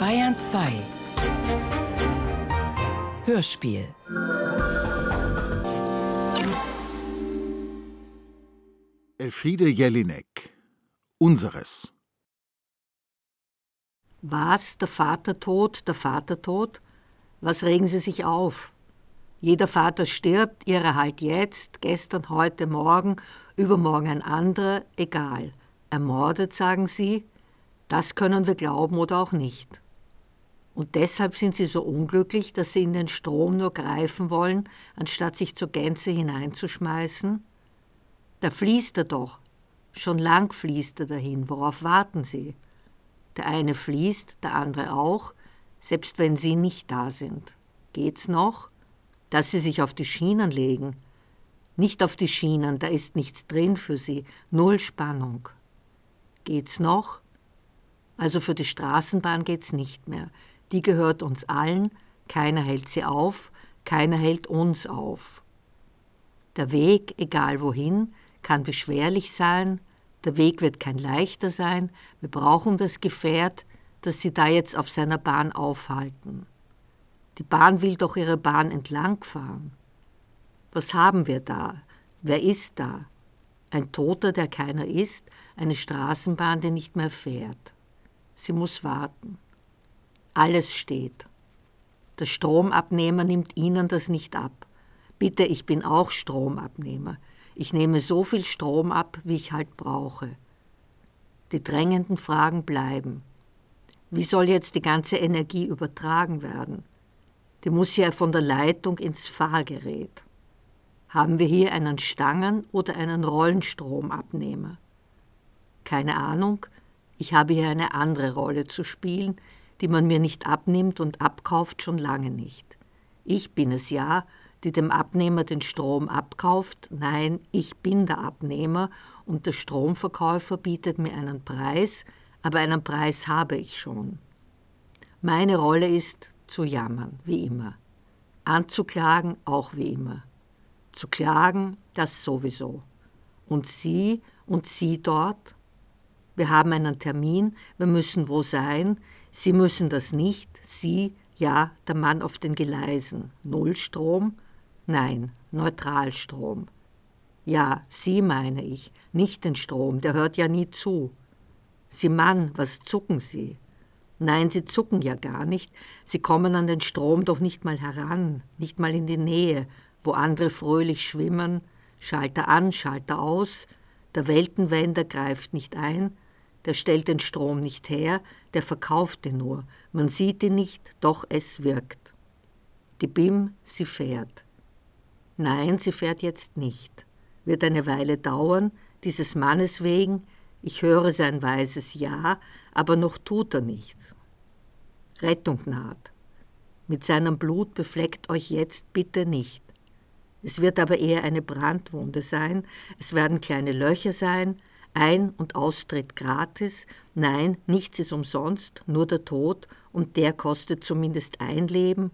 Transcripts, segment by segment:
Bayern 2 Hörspiel Elfriede Jelinek Unseres Was, der Vater tot, der Vater tot? Was regen Sie sich auf? Jeder Vater stirbt, Ihrer halt jetzt, gestern, heute, morgen, übermorgen ein anderer, egal. Ermordet, sagen Sie? Das können wir glauben oder auch nicht. Und deshalb sind sie so unglücklich, dass sie in den Strom nur greifen wollen, anstatt sich zur Gänze hineinzuschmeißen? Da fließt er doch. Schon lang fließt er dahin. Worauf warten sie? Der eine fließt, der andere auch, selbst wenn sie nicht da sind. Geht's noch? Dass sie sich auf die Schienen legen. Nicht auf die Schienen, da ist nichts drin für sie, null Spannung. Geht's noch? Also für die Straßenbahn geht's nicht mehr. Die gehört uns allen, keiner hält sie auf, keiner hält uns auf. Der Weg, egal wohin, kann beschwerlich sein, der Weg wird kein leichter sein, wir brauchen das Gefährt, das sie da jetzt auf seiner Bahn aufhalten. Die Bahn will doch ihre Bahn entlangfahren. Was haben wir da? Wer ist da? Ein Toter, der keiner ist, eine Straßenbahn, die nicht mehr fährt. Sie muss warten. Alles steht. Der Stromabnehmer nimmt Ihnen das nicht ab. Bitte, ich bin auch Stromabnehmer. Ich nehme so viel Strom ab, wie ich halt brauche. Die drängenden Fragen bleiben. Wie soll jetzt die ganze Energie übertragen werden? Die muss ja von der Leitung ins Fahrgerät. Haben wir hier einen Stangen- oder einen Rollenstromabnehmer? Keine Ahnung, ich habe hier eine andere Rolle zu spielen, die man mir nicht abnimmt und abkauft schon lange nicht. Ich bin es ja, die dem Abnehmer den Strom abkauft. Nein, ich bin der Abnehmer und der Stromverkäufer bietet mir einen Preis, aber einen Preis habe ich schon. Meine Rolle ist zu jammern, wie immer. Anzuklagen, auch wie immer. Zu klagen, das sowieso. Und Sie und Sie dort? Wir haben einen Termin, wir müssen wo sein, Sie müssen das nicht, Sie, ja, der Mann auf den Gleisen. Nullstrom? Nein, Neutralstrom. Ja, Sie meine ich, nicht den Strom, der hört ja nie zu. Sie Mann, was zucken Sie? Nein, Sie zucken ja gar nicht, Sie kommen an den Strom doch nicht mal heran, nicht mal in die Nähe, wo andere fröhlich schwimmen, Schalter an, Schalter aus, der Weltenwender greift nicht ein, der stellt den Strom nicht her, der verkauft ihn nur. Man sieht ihn nicht, doch es wirkt. Die BIM, sie fährt. Nein, sie fährt jetzt nicht. Wird eine Weile dauern, dieses Mannes wegen. Ich höre sein weises Ja, aber noch tut er nichts. Rettung naht. Mit seinem Blut befleckt euch jetzt bitte nicht. Es wird aber eher eine Brandwunde sein, es werden kleine Löcher sein, ein- und Austritt gratis, nein, nichts ist umsonst, nur der Tod, und der kostet zumindest ein Leben,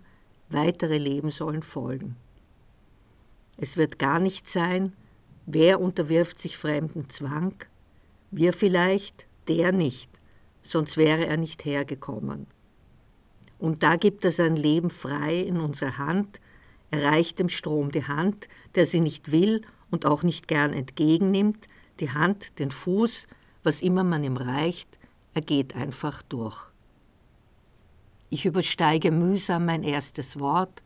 weitere Leben sollen folgen. Es wird gar nicht sein, wer unterwirft sich fremden Zwang, wir vielleicht, der nicht, sonst wäre er nicht hergekommen. Und da gibt er sein Leben frei in unsere Hand, er reicht dem Strom die Hand, der sie nicht will und auch nicht gern entgegennimmt, die Hand, den Fuß, was immer man ihm reicht, er geht einfach durch. Ich übersteige mühsam mein erstes Wort,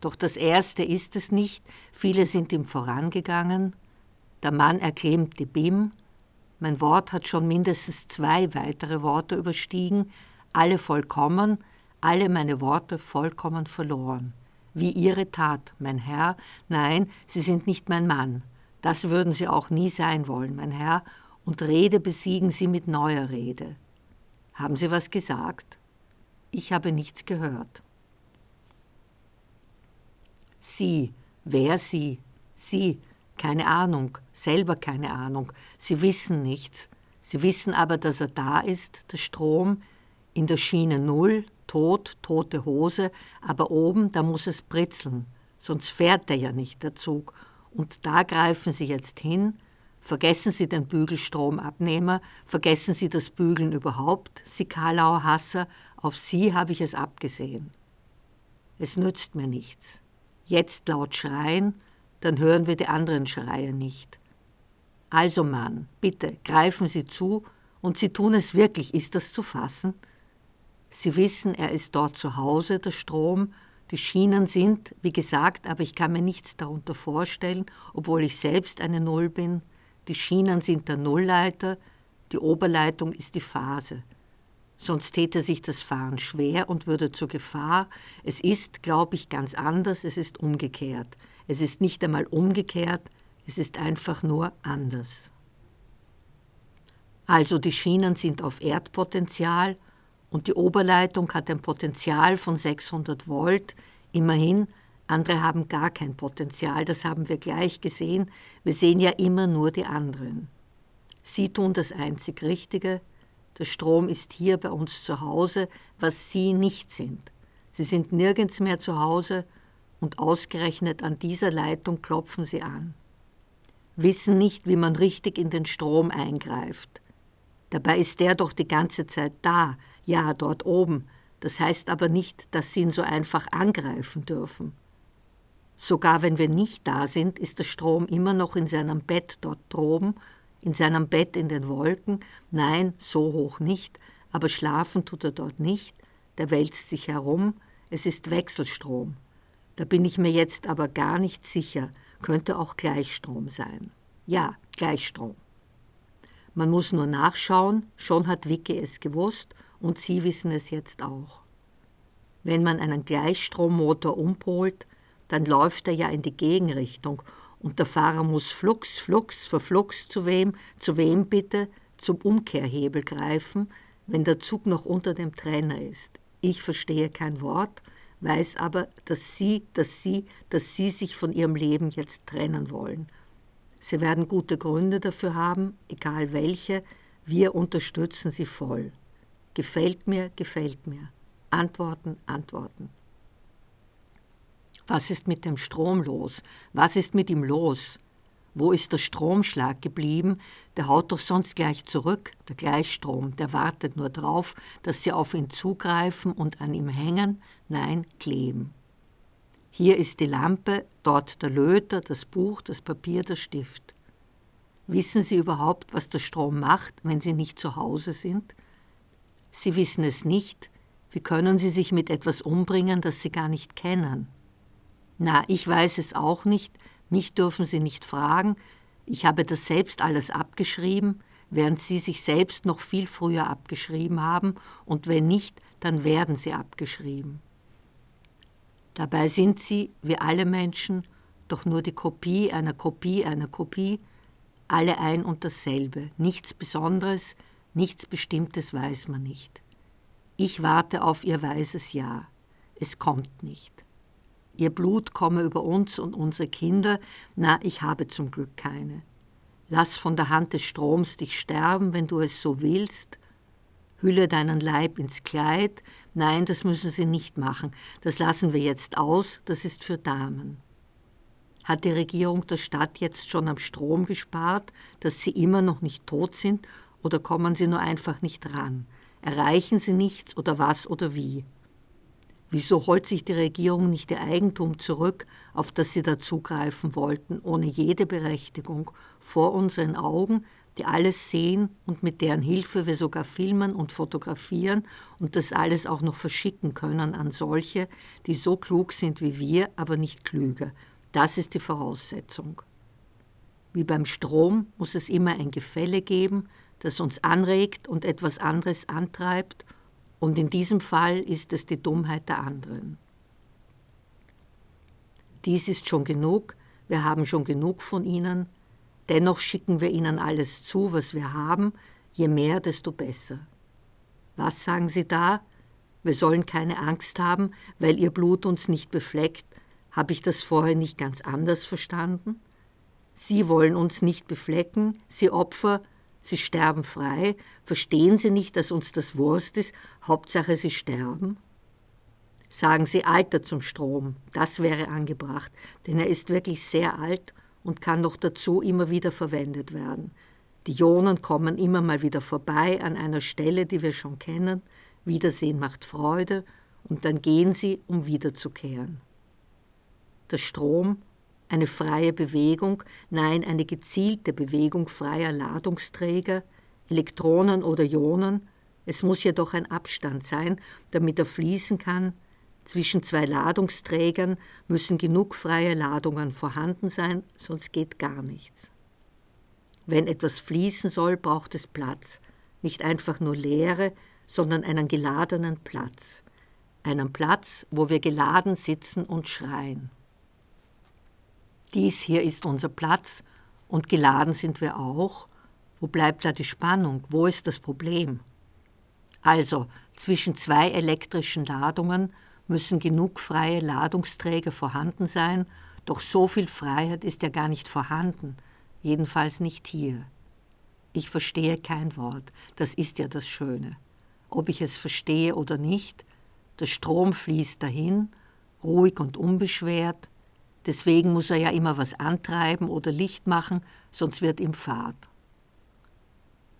doch das erste ist es nicht, viele sind ihm vorangegangen. Der Mann erklimmt die Bim, mein Wort hat schon mindestens zwei weitere Worte überstiegen, alle vollkommen, alle meine Worte vollkommen verloren. Wie Ihre Tat, mein Herr, nein, Sie sind nicht mein Mann, das würden Sie auch nie sein wollen, mein Herr, und Rede besiegen Sie mit neuer Rede. Haben Sie was gesagt? Ich habe nichts gehört. Sie, wer Sie? Sie, keine Ahnung, selber keine Ahnung. Sie wissen nichts. Sie wissen aber, dass er da ist, der Strom, in der Schiene null, tot, tote Hose, aber oben, da muss es britzeln, sonst fährt er ja nicht, der Zug, und da greifen sie jetzt hin, Vergessen Sie den Bügelstromabnehmer, vergessen Sie das Bügeln überhaupt, Sie Karlauer Hasser, auf Sie habe ich es abgesehen. Es nützt mir nichts. Jetzt laut schreien, dann hören wir die anderen Schreie nicht. Also Mann, bitte, greifen Sie zu, und Sie tun es wirklich, ist das zu fassen? Sie wissen, er ist dort zu Hause, der Strom, die Schienen sind, wie gesagt, aber ich kann mir nichts darunter vorstellen, obwohl ich selbst eine Null bin, die Schienen sind der Nullleiter, die Oberleitung ist die Phase. Sonst täte sich das Fahren schwer und würde zur Gefahr. Es ist, glaube ich, ganz anders, es ist umgekehrt. Es ist nicht einmal umgekehrt, es ist einfach nur anders. Also die Schienen sind auf Erdpotenzial und die Oberleitung hat ein Potenzial von 600 Volt. Immerhin andere haben gar kein Potenzial, das haben wir gleich gesehen. Wir sehen ja immer nur die anderen. Sie tun das einzig Richtige. Der Strom ist hier bei uns zu Hause, was Sie nicht sind. Sie sind nirgends mehr zu Hause und ausgerechnet an dieser Leitung klopfen Sie an. Wissen nicht, wie man richtig in den Strom eingreift. Dabei ist der doch die ganze Zeit da, ja, dort oben. Das heißt aber nicht, dass Sie ihn so einfach angreifen dürfen. Sogar wenn wir nicht da sind, ist der Strom immer noch in seinem Bett dort droben, in seinem Bett in den Wolken. Nein, so hoch nicht, aber schlafen tut er dort nicht, der wälzt sich herum, es ist Wechselstrom. Da bin ich mir jetzt aber gar nicht sicher, könnte auch Gleichstrom sein. Ja, Gleichstrom. Man muss nur nachschauen, schon hat Vicky es gewusst und Sie wissen es jetzt auch. Wenn man einen Gleichstrommotor umpolt, dann läuft er ja in die Gegenrichtung und der Fahrer muss flugs, flugs, verflugs zu wem, zu wem bitte, zum Umkehrhebel greifen, wenn der Zug noch unter dem Trainer ist. Ich verstehe kein Wort, weiß aber, dass Sie, dass Sie, dass Sie sich von Ihrem Leben jetzt trennen wollen. Sie werden gute Gründe dafür haben, egal welche, wir unterstützen Sie voll. Gefällt mir, gefällt mir. Antworten, antworten. Was ist mit dem Strom los? Was ist mit ihm los? Wo ist der Stromschlag geblieben? Der haut doch sonst gleich zurück, der Gleichstrom, der wartet nur drauf, dass sie auf ihn zugreifen und an ihm hängen, nein, kleben. Hier ist die Lampe, dort der Löter, das Buch, das Papier, der Stift. Wissen Sie überhaupt, was der Strom macht, wenn Sie nicht zu Hause sind? Sie wissen es nicht. Wie können Sie sich mit etwas umbringen, das Sie gar nicht kennen? Na, ich weiß es auch nicht, mich dürfen Sie nicht fragen, ich habe das selbst alles abgeschrieben, während Sie sich selbst noch viel früher abgeschrieben haben, und wenn nicht, dann werden Sie abgeschrieben. Dabei sind Sie, wie alle Menschen, doch nur die Kopie einer Kopie einer Kopie, alle ein und dasselbe, nichts Besonderes, nichts Bestimmtes weiß man nicht. Ich warte auf Ihr weises Ja, es kommt nicht. Ihr Blut komme über uns und unsere Kinder, na, ich habe zum Glück keine. Lass von der Hand des Stroms dich sterben, wenn du es so willst. Hülle deinen Leib ins Kleid. Nein, das müssen sie nicht machen. Das lassen wir jetzt aus, das ist für Damen. Hat die Regierung der Stadt jetzt schon am Strom gespart, dass sie immer noch nicht tot sind, oder kommen sie nur einfach nicht ran? Erreichen sie nichts oder was oder wie? Wieso holt sich die Regierung nicht ihr Eigentum zurück, auf das sie da zugreifen wollten, ohne jede Berechtigung, vor unseren Augen, die alles sehen und mit deren Hilfe wir sogar filmen und fotografieren und das alles auch noch verschicken können an solche, die so klug sind wie wir, aber nicht klüger. Das ist die Voraussetzung. Wie beim Strom muss es immer ein Gefälle geben, das uns anregt und etwas anderes antreibt und in diesem Fall ist es die Dummheit der anderen. Dies ist schon genug, wir haben schon genug von ihnen, dennoch schicken wir ihnen alles zu, was wir haben, je mehr, desto besser. Was sagen Sie da? Wir sollen keine Angst haben, weil Ihr Blut uns nicht befleckt. Habe ich das vorher nicht ganz anders verstanden? Sie wollen uns nicht beflecken, Sie Opfer, sie sterben frei, verstehen sie nicht, dass uns das Wurst ist, Hauptsache sie sterben? Sagen Sie Alter zum Strom, das wäre angebracht, denn er ist wirklich sehr alt und kann noch dazu immer wieder verwendet werden. Die Ionen kommen immer mal wieder vorbei an einer Stelle, die wir schon kennen. Wiedersehen macht Freude und dann gehen sie, um wiederzukehren. Der Strom, eine freie Bewegung, nein, eine gezielte Bewegung freier Ladungsträger, Elektronen oder Ionen, es muss jedoch ein Abstand sein, damit er fließen kann. Zwischen zwei Ladungsträgern müssen genug freie Ladungen vorhanden sein, sonst geht gar nichts. Wenn etwas fließen soll, braucht es Platz, nicht einfach nur Leere, sondern einen geladenen Platz, einen Platz, wo wir geladen sitzen und schreien. Dies hier ist unser Platz und geladen sind wir auch. Wo bleibt da die Spannung? Wo ist das Problem? Also zwischen zwei elektrischen Ladungen müssen genug freie Ladungsträger vorhanden sein, doch so viel Freiheit ist ja gar nicht vorhanden, jedenfalls nicht hier. Ich verstehe kein Wort, das ist ja das Schöne. Ob ich es verstehe oder nicht, der Strom fließt dahin, ruhig und unbeschwert, deswegen muss er ja immer was antreiben oder Licht machen, sonst wird ihm Fahrt.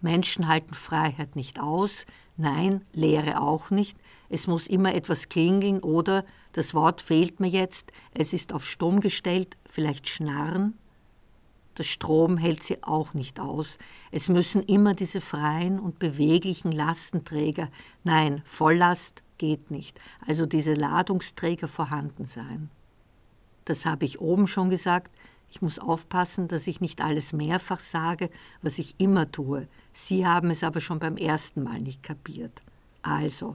Menschen halten Freiheit nicht aus, nein, Lehre auch nicht, es muss immer etwas klingeln oder, das Wort fehlt mir jetzt, es ist auf Stumm gestellt, vielleicht schnarren. Der Strom hält sie auch nicht aus. Es müssen immer diese freien und beweglichen Lastenträger, nein, Volllast geht nicht, also diese Ladungsträger vorhanden sein. Das habe ich oben schon gesagt, ich muss aufpassen, dass ich nicht alles mehrfach sage, was ich immer tue. Sie haben es aber schon beim ersten Mal nicht kapiert. Also,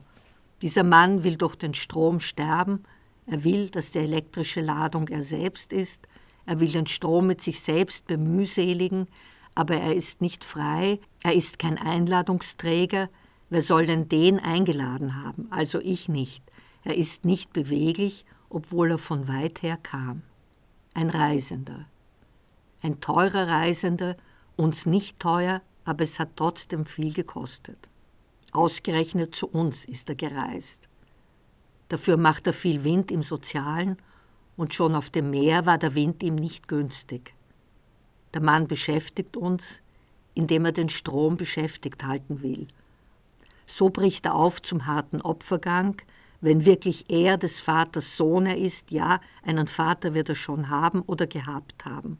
dieser Mann will durch den Strom sterben, er will, dass die elektrische Ladung er selbst ist, er will den Strom mit sich selbst bemühseligen, aber er ist nicht frei, er ist kein Einladungsträger, wer soll denn den eingeladen haben, also ich nicht. Er ist nicht beweglich, obwohl er von weit her kam ein Reisender. Ein teurer Reisender, uns nicht teuer, aber es hat trotzdem viel gekostet. Ausgerechnet zu uns ist er gereist. Dafür macht er viel Wind im Sozialen und schon auf dem Meer war der Wind ihm nicht günstig. Der Mann beschäftigt uns, indem er den Strom beschäftigt halten will. So bricht er auf zum harten Opfergang, wenn wirklich er des Vaters Sohn er ist, ja, einen Vater wird er schon haben oder gehabt haben.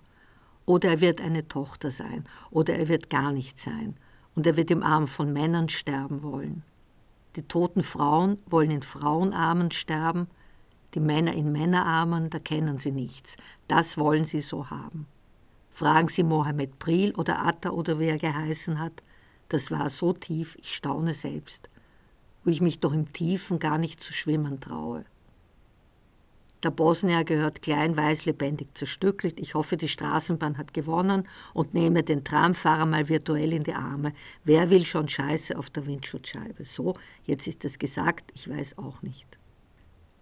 Oder er wird eine Tochter sein, oder er wird gar nicht sein, und er wird im Arm von Männern sterben wollen. Die toten Frauen wollen in Frauenarmen sterben, die Männer in Männerarmen, da kennen sie nichts. Das wollen sie so haben. Fragen Sie Mohammed Bril oder Atta oder wer geheißen hat, das war so tief, ich staune selbst wo ich mich doch im Tiefen gar nicht zu schwimmen traue. Der Bosnier gehört klein, weiß, lebendig zerstückelt. Ich hoffe, die Straßenbahn hat gewonnen und nehme den Tramfahrer mal virtuell in die Arme. Wer will schon Scheiße auf der Windschutzscheibe? So, jetzt ist es gesagt, ich weiß auch nicht.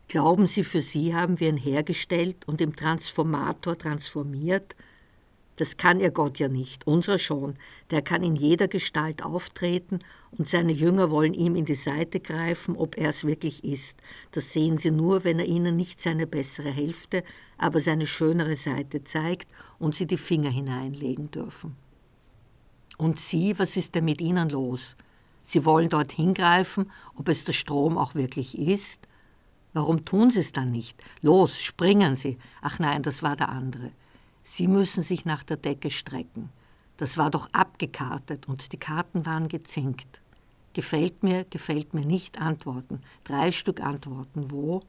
Glauben Sie, für Sie haben wir ihn hergestellt und im Transformator transformiert? Das kann ihr Gott ja nicht, unser schon. Der kann in jeder Gestalt auftreten und seine Jünger wollen ihm in die Seite greifen, ob er es wirklich ist. Das sehen sie nur, wenn er ihnen nicht seine bessere Hälfte, aber seine schönere Seite zeigt und sie die Finger hineinlegen dürfen. Und Sie, was ist denn mit Ihnen los? Sie wollen dort hingreifen, ob es der Strom auch wirklich ist? Warum tun Sie es dann nicht? Los, springen Sie. Ach nein, das war der andere. Sie müssen sich nach der Decke strecken. Das war doch abgekartet und die Karten waren gezinkt. Gefällt mir, gefällt mir nicht Antworten. Drei Stück Antworten. Wo?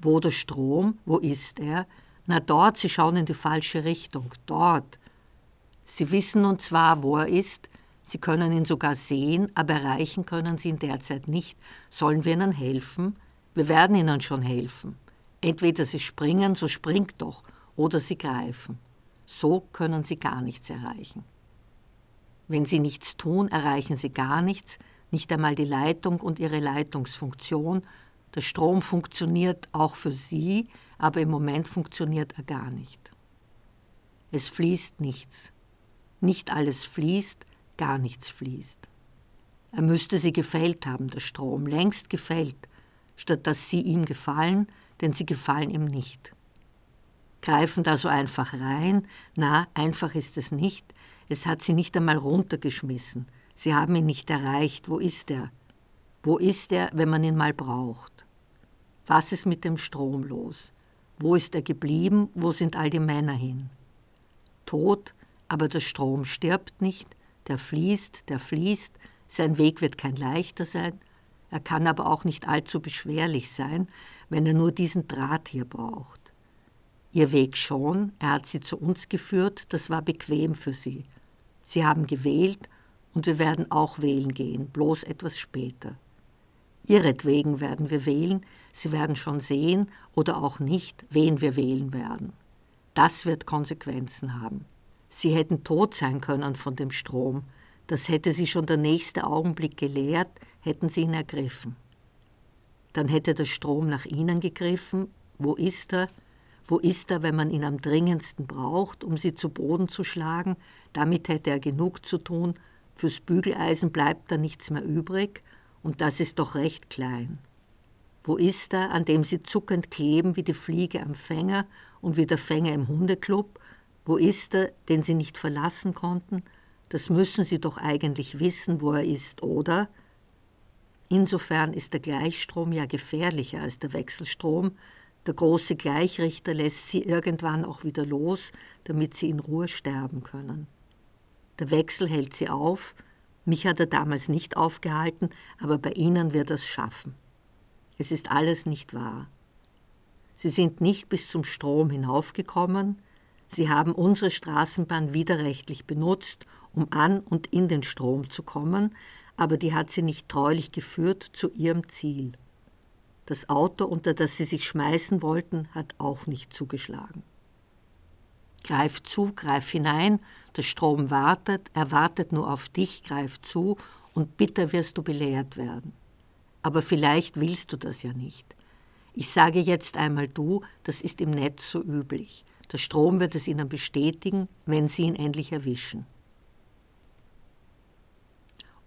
Wo der Strom? Wo ist er? Na dort, Sie schauen in die falsche Richtung. Dort. Sie wissen nun zwar, wo er ist, Sie können ihn sogar sehen, aber erreichen können Sie ihn derzeit nicht. Sollen wir Ihnen helfen? Wir werden Ihnen schon helfen. Entweder Sie springen, so springt doch, oder sie greifen. So können sie gar nichts erreichen. Wenn sie nichts tun, erreichen sie gar nichts, nicht einmal die Leitung und ihre Leitungsfunktion. Der Strom funktioniert auch für sie, aber im Moment funktioniert er gar nicht. Es fließt nichts. Nicht alles fließt, gar nichts fließt. Er müsste sie gefällt haben, der Strom, längst gefällt, statt dass sie ihm gefallen, denn sie gefallen ihm nicht. Greifen da so einfach rein. Na, einfach ist es nicht. Es hat sie nicht einmal runtergeschmissen. Sie haben ihn nicht erreicht. Wo ist er? Wo ist er, wenn man ihn mal braucht? Was ist mit dem Strom los? Wo ist er geblieben? Wo sind all die Männer hin? Tot, aber der Strom stirbt nicht, der fließt, der fließt, sein Weg wird kein leichter sein, er kann aber auch nicht allzu beschwerlich sein, wenn er nur diesen Draht hier braucht. Ihr Weg schon, er hat sie zu uns geführt, das war bequem für sie. Sie haben gewählt und wir werden auch wählen gehen, bloß etwas später. Ihretwegen werden wir wählen, Sie werden schon sehen oder auch nicht, wen wir wählen werden. Das wird Konsequenzen haben. Sie hätten tot sein können von dem Strom, das hätte sie schon der nächste Augenblick gelehrt, hätten sie ihn ergriffen. Dann hätte der Strom nach ihnen gegriffen. Wo ist er? Wo ist er, wenn man ihn am dringendsten braucht, um sie zu Boden zu schlagen? Damit hätte er genug zu tun. Fürs Bügeleisen bleibt da nichts mehr übrig, und das ist doch recht klein. Wo ist er, an dem sie zuckend kleben wie die Fliege am Fänger und wie der Fänger im Hundeklub? Wo ist er, den sie nicht verlassen konnten? Das müssen sie doch eigentlich wissen, wo er ist, oder? Insofern ist der Gleichstrom ja gefährlicher als der Wechselstrom. Der große Gleichrichter lässt sie irgendwann auch wieder los, damit sie in Ruhe sterben können. Der Wechsel hält sie auf. Mich hat er damals nicht aufgehalten, aber bei Ihnen wird er es schaffen. Es ist alles nicht wahr. Sie sind nicht bis zum Strom hinaufgekommen. Sie haben unsere Straßenbahn widerrechtlich benutzt, um an und in den Strom zu kommen, aber die hat sie nicht treulich geführt zu ihrem Ziel. Das Auto, unter das sie sich schmeißen wollten, hat auch nicht zugeschlagen. Greif zu, greif hinein, der Strom wartet, er wartet nur auf dich, greif zu, und bitter wirst du belehrt werden. Aber vielleicht willst du das ja nicht. Ich sage jetzt einmal du, das ist im Netz so üblich. Der Strom wird es ihnen bestätigen, wenn sie ihn endlich erwischen.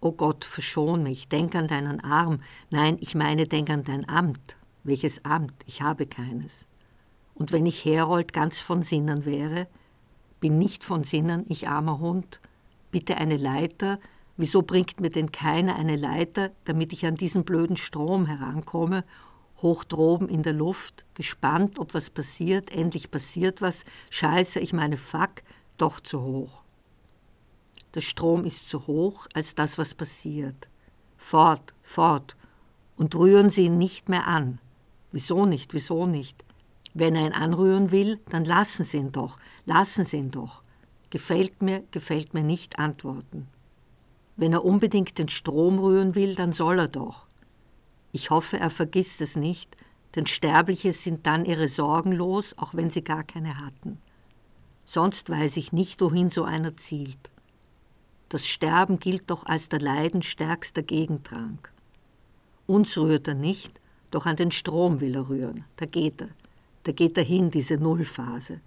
O Gott, verschon mich, denk an deinen Arm. Nein, ich meine, denk an dein Amt. Welches Amt? Ich habe keines. Und wenn ich Herold ganz von Sinnen wäre, bin nicht von Sinnen, ich armer Hund, bitte eine Leiter, wieso bringt mir denn keiner eine Leiter, damit ich an diesen blöden Strom herankomme, hoch droben in der Luft, gespannt, ob was passiert, endlich passiert was, scheiße, ich meine, fuck, doch zu hoch. Der Strom ist zu hoch als das, was passiert. Fort, fort. Und rühren Sie ihn nicht mehr an. Wieso nicht, wieso nicht? Wenn er ihn anrühren will, dann lassen Sie ihn doch, lassen Sie ihn doch. Gefällt mir, gefällt mir nicht antworten. Wenn er unbedingt den Strom rühren will, dann soll er doch. Ich hoffe, er vergisst es nicht, denn Sterbliche sind dann ihre Sorgen los, auch wenn sie gar keine hatten. Sonst weiß ich nicht, wohin so einer zielt. Das Sterben gilt doch als der leidenstärkste Gegentrank. Uns rührt er nicht, doch an den Strom will er rühren. Da geht er. Da geht er hin, diese Nullphase.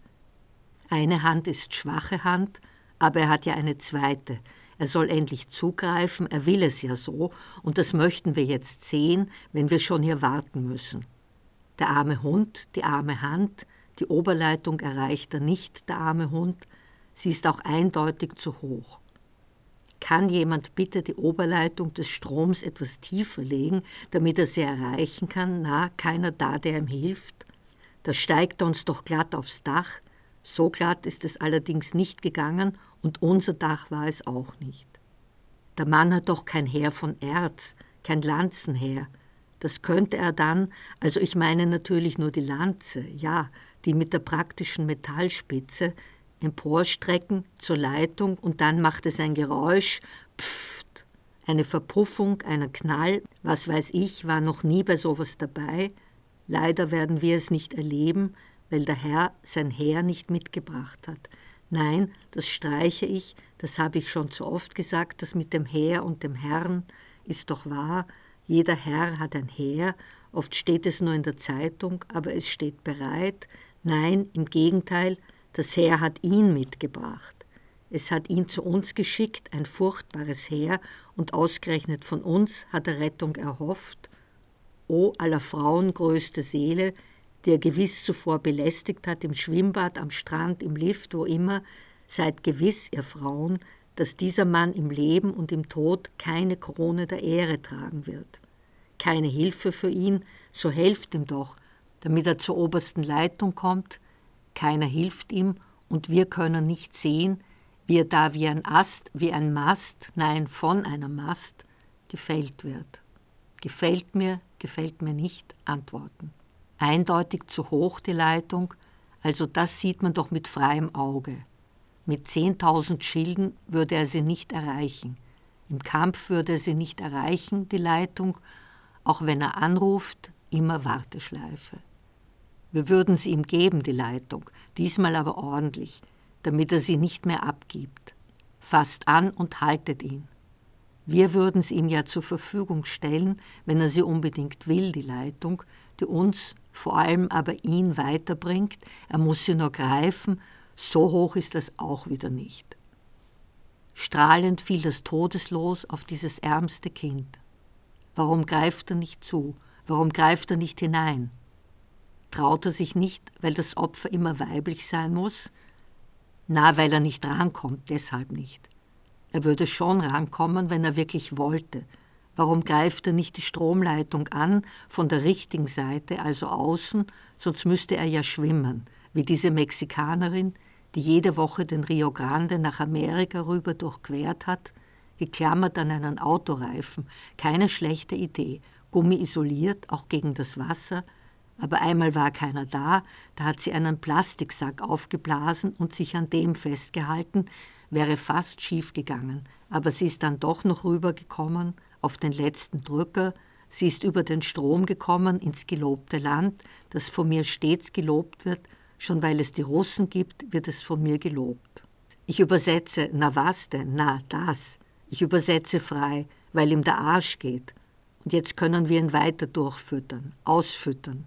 Eine Hand ist schwache Hand, aber er hat ja eine zweite. Er soll endlich zugreifen, er will es ja so, und das möchten wir jetzt sehen, wenn wir schon hier warten müssen. Der arme Hund, die arme Hand, die Oberleitung erreicht er nicht, der arme Hund, sie ist auch eindeutig zu hoch. Kann jemand bitte die Oberleitung des Stroms etwas tiefer legen, damit er sie erreichen kann? Na, keiner da, der ihm hilft? Da steigt er uns doch glatt aufs Dach. So glatt ist es allerdings nicht gegangen und unser Dach war es auch nicht. Der Mann hat doch kein Heer von Erz, kein Lanzenheer. Das könnte er dann, also ich meine natürlich nur die Lanze, ja, die mit der praktischen Metallspitze, emporstrecken zur Leitung und dann macht es ein Geräusch, pfft, eine Verpuffung, einen Knall, was weiß ich, war noch nie bei sowas dabei. Leider werden wir es nicht erleben, weil der Herr sein Heer nicht mitgebracht hat. Nein, das streiche ich, das habe ich schon zu oft gesagt, das mit dem Heer und dem Herrn ist doch wahr, jeder Herr hat ein Heer, oft steht es nur in der Zeitung, aber es steht bereit. Nein, im Gegenteil, das Heer hat ihn mitgebracht. Es hat ihn zu uns geschickt, ein furchtbares Heer, und ausgerechnet von uns hat er Rettung erhofft. O aller Frauen größte Seele, die er gewiss zuvor belästigt hat, im Schwimmbad, am Strand, im Lift, wo immer, seid gewiss, ihr Frauen, dass dieser Mann im Leben und im Tod keine Krone der Ehre tragen wird. Keine Hilfe für ihn, so helft ihm doch, damit er zur obersten Leitung kommt. Keiner hilft ihm und wir können nicht sehen, wie er da wie ein Ast, wie ein Mast, nein, von einem Mast, gefällt wird. Gefällt mir, gefällt mir nicht, antworten. Eindeutig zu hoch die Leitung, also das sieht man doch mit freiem Auge. Mit zehntausend Schilden würde er sie nicht erreichen. Im Kampf würde er sie nicht erreichen, die Leitung, auch wenn er anruft, immer Warteschleife. Wir würden sie ihm geben, die Leitung, diesmal aber ordentlich, damit er sie nicht mehr abgibt. Fasst an und haltet ihn. Wir würden sie ihm ja zur Verfügung stellen, wenn er sie unbedingt will, die Leitung, die uns, vor allem aber ihn weiterbringt. Er muss sie nur greifen, so hoch ist das auch wieder nicht. Strahlend fiel das Todeslos auf dieses ärmste Kind. Warum greift er nicht zu? Warum greift er nicht hinein? Traut er sich nicht, weil das Opfer immer weiblich sein muss? Na, weil er nicht rankommt, deshalb nicht. Er würde schon rankommen, wenn er wirklich wollte. Warum greift er nicht die Stromleitung an, von der richtigen Seite, also außen, sonst müsste er ja schwimmen, wie diese Mexikanerin, die jede Woche den Rio Grande nach Amerika rüber durchquert hat, geklammert an einen Autoreifen, keine schlechte Idee, Gummi isoliert, auch gegen das Wasser, aber einmal war keiner da, da hat sie einen Plastiksack aufgeblasen und sich an dem festgehalten, wäre fast schief gegangen, aber sie ist dann doch noch rübergekommen auf den letzten Drücker, sie ist über den Strom gekommen ins gelobte Land, das von mir stets gelobt wird, schon weil es die Russen gibt, wird es von mir gelobt. Ich übersetze, na was denn, na das. Ich übersetze frei, weil ihm der Arsch geht. Und jetzt können wir ihn weiter durchfüttern, ausfüttern,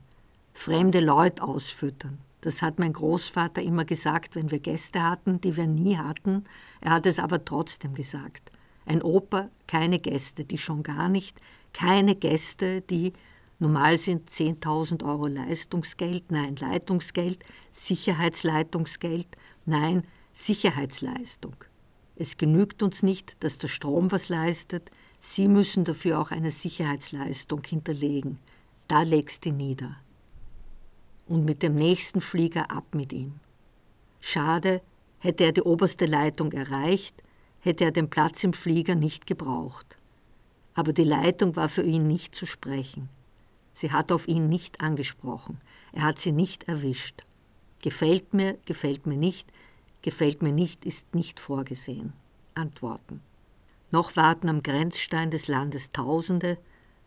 fremde Leute ausfüttern, das hat mein Großvater immer gesagt, wenn wir Gäste hatten, die wir nie hatten. Er hat es aber trotzdem gesagt. Ein Opa, keine Gäste, die schon gar nicht, keine Gäste, die normal sind 10.000 Euro Leistungsgeld, nein, Leitungsgeld, Sicherheitsleitungsgeld, nein, Sicherheitsleistung. Es genügt uns nicht, dass der Strom was leistet, Sie müssen dafür auch eine Sicherheitsleistung hinterlegen. Da legst du nieder und mit dem nächsten Flieger ab mit ihm. Schade, hätte er die oberste Leitung erreicht, hätte er den Platz im Flieger nicht gebraucht. Aber die Leitung war für ihn nicht zu sprechen. Sie hat auf ihn nicht angesprochen, er hat sie nicht erwischt. Gefällt mir, gefällt mir nicht, gefällt mir nicht, ist nicht vorgesehen. Antworten. Noch warten am Grenzstein des Landes Tausende,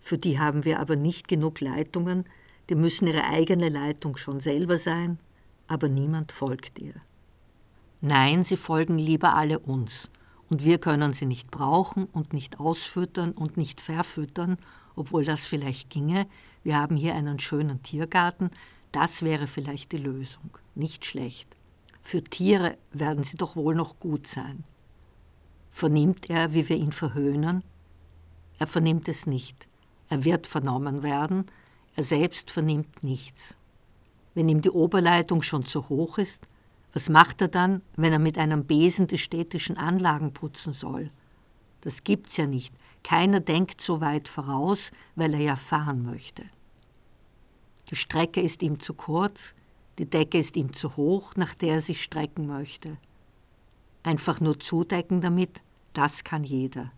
für die haben wir aber nicht genug Leitungen, die müssen ihre eigene Leitung schon selber sein, aber niemand folgt ihr. Nein, sie folgen lieber alle uns, und wir können sie nicht brauchen und nicht ausfüttern und nicht verfüttern, obwohl das vielleicht ginge. Wir haben hier einen schönen Tiergarten, das wäre vielleicht die Lösung, nicht schlecht. Für Tiere werden sie doch wohl noch gut sein. Vernimmt er, wie wir ihn verhöhnen? Er vernimmt es nicht. Er wird vernommen werden, er selbst vernimmt nichts. Wenn ihm die Oberleitung schon zu hoch ist, was macht er dann, wenn er mit einem Besen die städtischen Anlagen putzen soll? Das gibt's ja nicht. Keiner denkt so weit voraus, weil er ja fahren möchte. Die Strecke ist ihm zu kurz, die Decke ist ihm zu hoch, nach der er sich strecken möchte. Einfach nur zudecken damit, das kann jeder.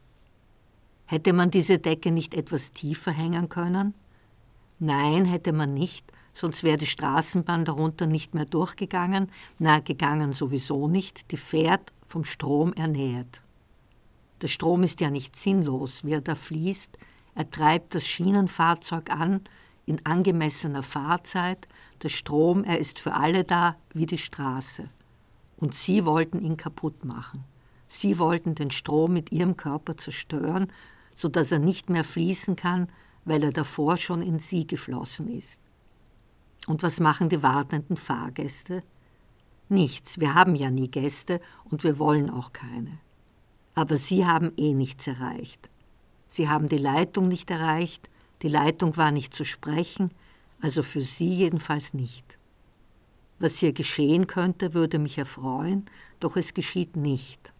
Hätte man diese Decke nicht etwas tiefer hängen können? Nein, hätte man nicht, sonst wäre die Straßenbahn darunter nicht mehr durchgegangen, na, gegangen sowieso nicht, die fährt vom Strom ernährt. Der Strom ist ja nicht sinnlos, wie er da fließt, er treibt das Schienenfahrzeug an in angemessener Fahrzeit, der Strom, er ist für alle da wie die Straße. Und sie wollten ihn kaputt machen. Sie wollten den Strom mit ihrem Körper zerstören, so dass er nicht mehr fließen kann, weil er davor schon in sie geflossen ist. Und was machen die wartenden Fahrgäste? Nichts, wir haben ja nie Gäste und wir wollen auch keine. Aber sie haben eh nichts erreicht. Sie haben die Leitung nicht erreicht, die Leitung war nicht zu sprechen, also für Sie jedenfalls nicht. Was hier geschehen könnte, würde mich erfreuen, doch es geschieht nicht.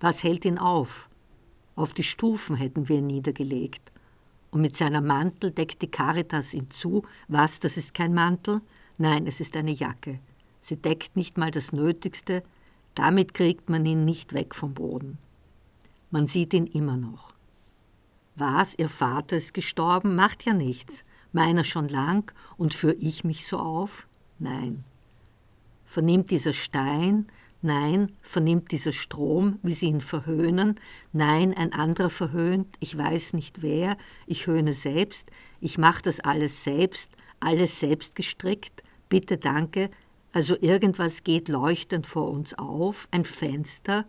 Was hält ihn auf? Auf die Stufen hätten wir ihn niedergelegt. Und mit seiner Mantel deckt die Caritas ihn zu. Was, das ist kein Mantel? Nein, es ist eine Jacke. Sie deckt nicht mal das Nötigste, damit kriegt man ihn nicht weg vom Boden. Man sieht ihn immer noch. Was, Ihr Vater ist gestorben? Macht ja nichts. Meiner schon lang und führe ich mich so auf? Nein. Vernimmt dieser Stein, Nein, vernimmt dieser Strom, wie sie ihn verhöhnen. Nein, ein anderer verhöhnt, ich weiß nicht wer, ich höhne selbst, ich mache das alles selbst, alles selbst gestrickt. Bitte danke. Also irgendwas geht leuchtend vor uns auf, ein Fenster,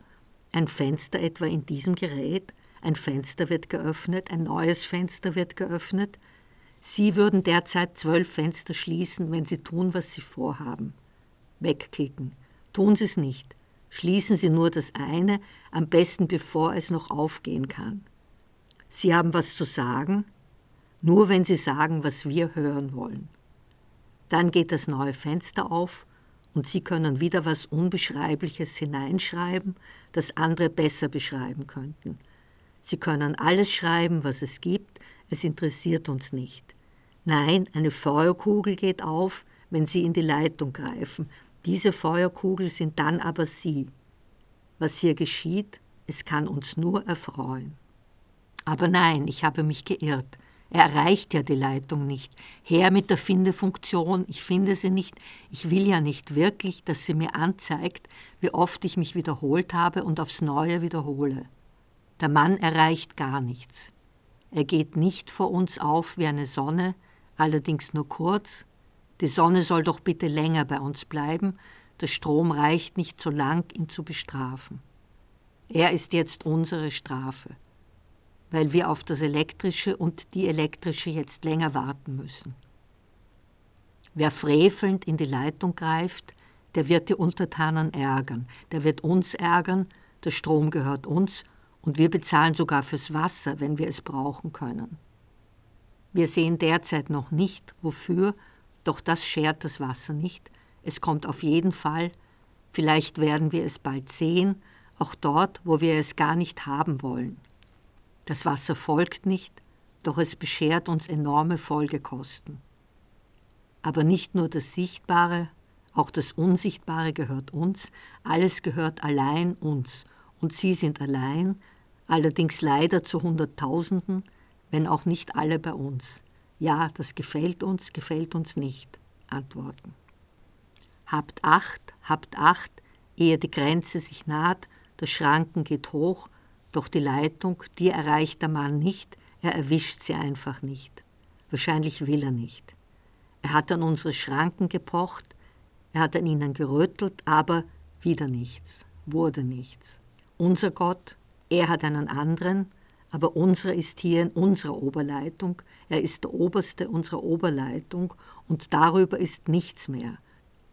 ein Fenster etwa in diesem Gerät, ein Fenster wird geöffnet, ein neues Fenster wird geöffnet. Sie würden derzeit zwölf Fenster schließen, wenn Sie tun, was Sie vorhaben. Wegklicken. Tun Sie es nicht. Schließen Sie nur das eine, am besten bevor es noch aufgehen kann. Sie haben was zu sagen, nur wenn Sie sagen, was wir hören wollen. Dann geht das neue Fenster auf und Sie können wieder was Unbeschreibliches hineinschreiben, das andere besser beschreiben könnten. Sie können alles schreiben, was es gibt, es interessiert uns nicht. Nein, eine Feuerkugel geht auf, wenn Sie in die Leitung greifen, diese Feuerkugel sind dann aber Sie. Was hier geschieht, es kann uns nur erfreuen. Aber nein, ich habe mich geirrt. Er erreicht ja die Leitung nicht. Her mit der Findefunktion, ich finde sie nicht. Ich will ja nicht wirklich, dass sie mir anzeigt, wie oft ich mich wiederholt habe und aufs Neue wiederhole. Der Mann erreicht gar nichts. Er geht nicht vor uns auf wie eine Sonne, allerdings nur kurz, die Sonne soll doch bitte länger bei uns bleiben, der Strom reicht nicht so lang, ihn zu bestrafen. Er ist jetzt unsere Strafe, weil wir auf das elektrische und die elektrische jetzt länger warten müssen. Wer frevelnd in die Leitung greift, der wird die Untertanen ärgern, der wird uns ärgern, der Strom gehört uns und wir bezahlen sogar fürs Wasser, wenn wir es brauchen können. Wir sehen derzeit noch nicht, wofür doch das schert das Wasser nicht. Es kommt auf jeden Fall. Vielleicht werden wir es bald sehen, auch dort, wo wir es gar nicht haben wollen. Das Wasser folgt nicht, doch es beschert uns enorme Folgekosten. Aber nicht nur das Sichtbare, auch das Unsichtbare gehört uns, alles gehört allein uns, und Sie sind allein, allerdings leider zu Hunderttausenden, wenn auch nicht alle bei uns. Ja, das gefällt uns, gefällt uns nicht. Antworten. Habt Acht, habt Acht, ehe die Grenze sich naht, der Schranken geht hoch, doch die Leitung, die erreicht der Mann nicht, er erwischt sie einfach nicht. Wahrscheinlich will er nicht. Er hat an unsere Schranken gepocht, er hat an ihnen gerüttelt, aber wieder nichts, wurde nichts. Unser Gott, er hat einen anderen, aber unsere ist hier in unserer Oberleitung, er ist der Oberste unserer Oberleitung und darüber ist nichts mehr.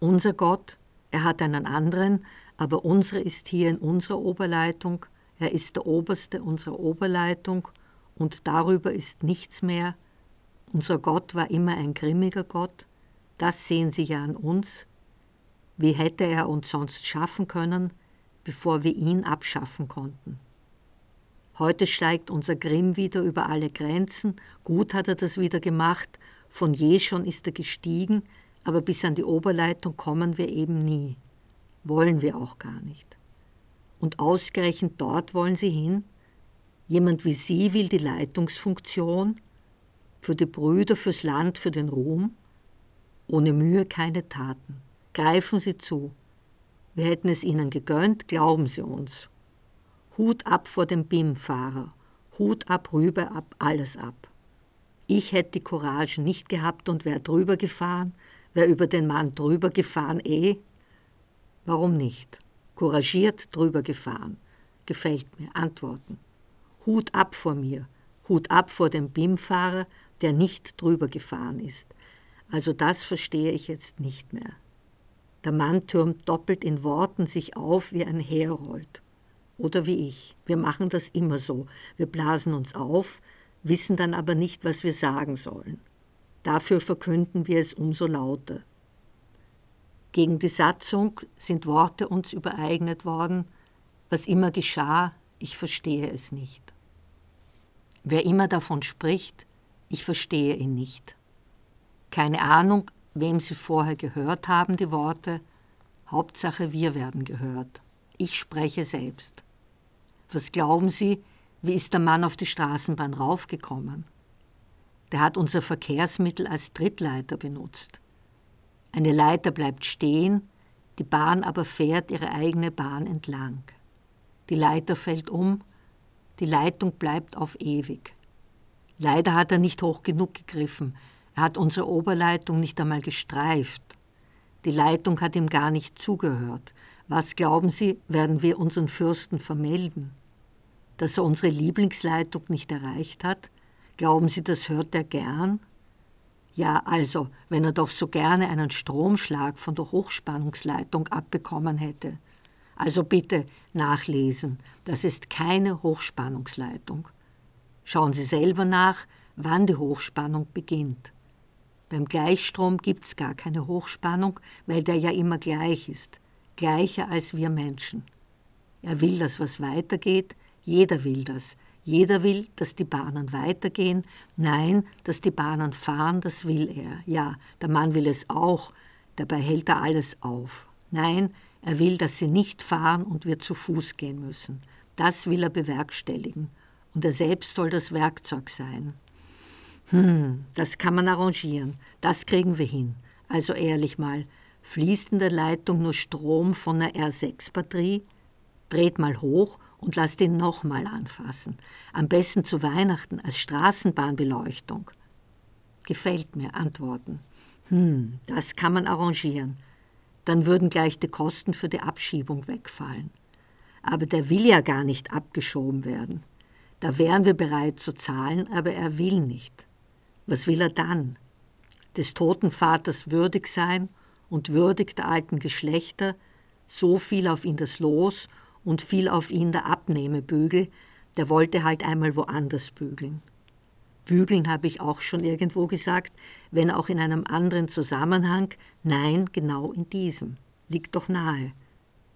Unser Gott, er hat einen anderen, aber unsere ist hier in unserer Oberleitung, er ist der Oberste unserer Oberleitung und darüber ist nichts mehr. Unser Gott war immer ein grimmiger Gott, das sehen Sie ja an uns. Wie hätte er uns sonst schaffen können, bevor wir ihn abschaffen konnten? Heute steigt unser Grimm wieder über alle Grenzen. Gut hat er das wieder gemacht. Von je schon ist er gestiegen, aber bis an die Oberleitung kommen wir eben nie. Wollen wir auch gar nicht. Und ausgerechnet dort wollen Sie hin? Jemand wie Sie will die Leitungsfunktion? Für die Brüder, fürs Land, für den Ruhm? Ohne Mühe keine Taten. Greifen Sie zu. Wir hätten es Ihnen gegönnt, glauben Sie uns. Hut ab vor dem BIM-Fahrer, Hut ab, rüber ab, alles ab. Ich hätte die Courage nicht gehabt und wäre drüber gefahren, wäre über den Mann drüber gefahren, eh. Warum nicht? Couragiert drüber gefahren. Gefällt mir. Antworten. Hut ab vor mir, Hut ab vor dem BIM-Fahrer, der nicht drüber gefahren ist. Also das verstehe ich jetzt nicht mehr. Der Mann türmt doppelt in Worten sich auf, wie ein Herold. Oder wie ich. Wir machen das immer so. Wir blasen uns auf, wissen dann aber nicht, was wir sagen sollen. Dafür verkünden wir es umso lauter. Gegen die Satzung sind Worte uns übereignet worden, was immer geschah, ich verstehe es nicht. Wer immer davon spricht, ich verstehe ihn nicht. Keine Ahnung, wem sie vorher gehört haben, die Worte, Hauptsache wir werden gehört. Ich spreche selbst. Was glauben Sie, wie ist der Mann auf die Straßenbahn raufgekommen? Der hat unser Verkehrsmittel als Trittleiter benutzt. Eine Leiter bleibt stehen, die Bahn aber fährt ihre eigene Bahn entlang. Die Leiter fällt um, die Leitung bleibt auf ewig. Leider hat er nicht hoch genug gegriffen, er hat unsere Oberleitung nicht einmal gestreift. Die Leitung hat ihm gar nicht zugehört. Was glauben Sie, werden wir unseren Fürsten vermelden? Dass er unsere Lieblingsleitung nicht erreicht hat? Glauben Sie, das hört er gern? Ja, also, wenn er doch so gerne einen Stromschlag von der Hochspannungsleitung abbekommen hätte. Also bitte nachlesen, das ist keine Hochspannungsleitung. Schauen Sie selber nach, wann die Hochspannung beginnt. Beim Gleichstrom gibt es gar keine Hochspannung, weil der ja immer gleich ist, gleicher als wir Menschen. Er will, dass was weitergeht, jeder will das. Jeder will, dass die Bahnen weitergehen. Nein, dass die Bahnen fahren, das will er. Ja, der Mann will es auch, dabei hält er alles auf. Nein, er will, dass sie nicht fahren und wir zu Fuß gehen müssen. Das will er bewerkstelligen. Und er selbst soll das Werkzeug sein. Hm, das kann man arrangieren. Das kriegen wir hin. Also ehrlich mal, fließt in der Leitung nur Strom von einer R6-Batterie? Dreht mal hoch und lasst ihn nochmal anfassen. Am besten zu Weihnachten als Straßenbahnbeleuchtung. Gefällt mir, antworten. Hm, das kann man arrangieren. Dann würden gleich die Kosten für die Abschiebung wegfallen. Aber der will ja gar nicht abgeschoben werden. Da wären wir bereit zu zahlen, aber er will nicht. Was will er dann? Des toten Vaters würdig sein und würdig der alten Geschlechter, so fiel auf ihn das Los und fiel auf ihn der Abnehmebügel, der wollte halt einmal woanders bügeln. Bügeln habe ich auch schon irgendwo gesagt, wenn auch in einem anderen Zusammenhang, nein, genau in diesem. Liegt doch nahe.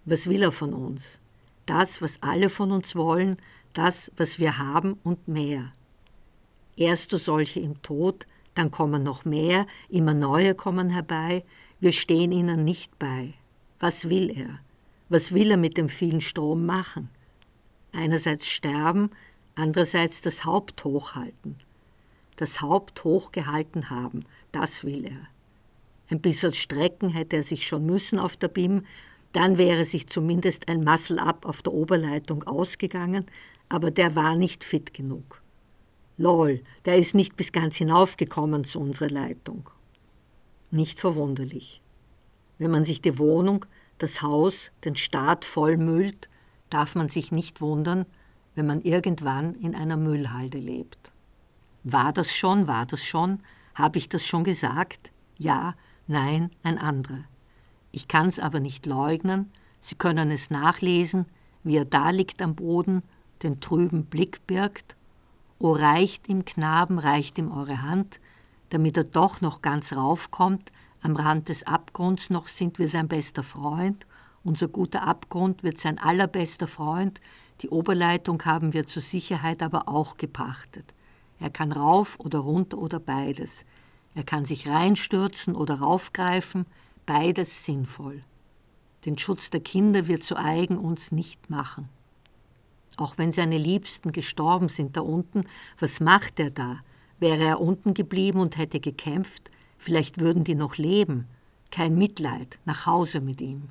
Was will er von uns? Das, was alle von uns wollen, das, was wir haben und mehr. Erst solche im Tod, dann kommen noch mehr, immer neue kommen herbei, wir stehen ihnen nicht bei. Was will er? Was will er mit dem vielen Strom machen? Einerseits sterben, andererseits das Haupt hochhalten. Das Haupt hochgehalten haben, das will er. Ein bisschen strecken hätte er sich schon müssen auf der BIM, dann wäre sich zumindest ein Muscle-Up auf der Oberleitung ausgegangen, aber der war nicht fit genug. Lol, der ist nicht bis ganz hinaufgekommen zu unserer Leitung. Nicht verwunderlich. Wenn man sich die Wohnung, das Haus, den Staat vollmüllt, darf man sich nicht wundern, wenn man irgendwann in einer Müllhalde lebt. War das schon, war das schon? Habe ich das schon gesagt? Ja, nein, ein anderer. Ich kann es aber nicht leugnen, Sie können es nachlesen, wie er da liegt am Boden, den trüben Blick birgt O reicht ihm, Knaben, reicht ihm eure Hand, damit er doch noch ganz raufkommt, am Rand des Abgrunds noch sind wir sein bester Freund, unser guter Abgrund wird sein allerbester Freund, die Oberleitung haben wir zur Sicherheit aber auch gepachtet. Er kann rauf oder runter oder beides. Er kann sich reinstürzen oder raufgreifen, beides sinnvoll. Den Schutz der Kinder wird zu eigen uns nicht machen auch wenn seine Liebsten gestorben sind da unten, was macht er da? Wäre er unten geblieben und hätte gekämpft, vielleicht würden die noch leben. Kein Mitleid, nach Hause mit ihm.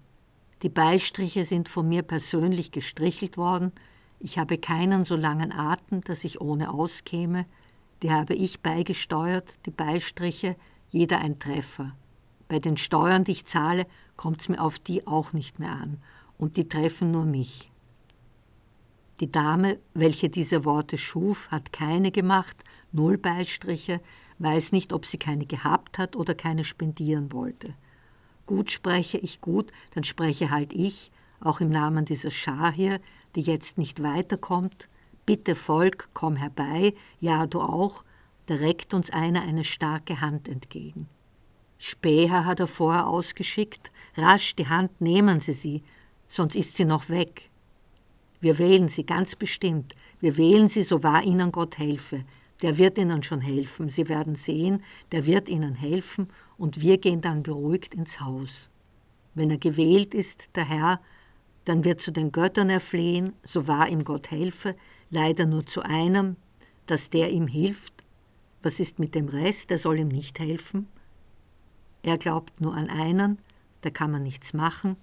Die Beistriche sind von mir persönlich gestrichelt worden. Ich habe keinen so langen Atem, dass ich ohne auskäme. Die habe ich beigesteuert, die Beistriche, jeder ein Treffer. Bei den Steuern, die ich zahle, kommt es mir auf die auch nicht mehr an. Und die treffen nur mich. Die Dame, welche diese Worte schuf, hat keine gemacht, null Beistriche, weiß nicht, ob sie keine gehabt hat oder keine spendieren wollte. Gut spreche ich gut, dann spreche halt ich, auch im Namen dieser Schar hier, die jetzt nicht weiterkommt. Bitte Volk, komm herbei, ja du auch, da reckt uns einer eine starke Hand entgegen. Späher hat er vorher ausgeschickt, rasch die Hand nehmen Sie sie, sonst ist sie noch weg. Wir wählen sie ganz bestimmt, wir wählen sie, so wahr ihnen Gott helfe. Der wird ihnen schon helfen, sie werden sehen, der wird ihnen helfen und wir gehen dann beruhigt ins Haus. Wenn er gewählt ist, der Herr, dann wird zu den Göttern erflehen, so wahr ihm Gott helfe, leider nur zu einem, dass der ihm hilft. Was ist mit dem Rest, der soll ihm nicht helfen? Er glaubt nur an einen, da kann man nichts machen.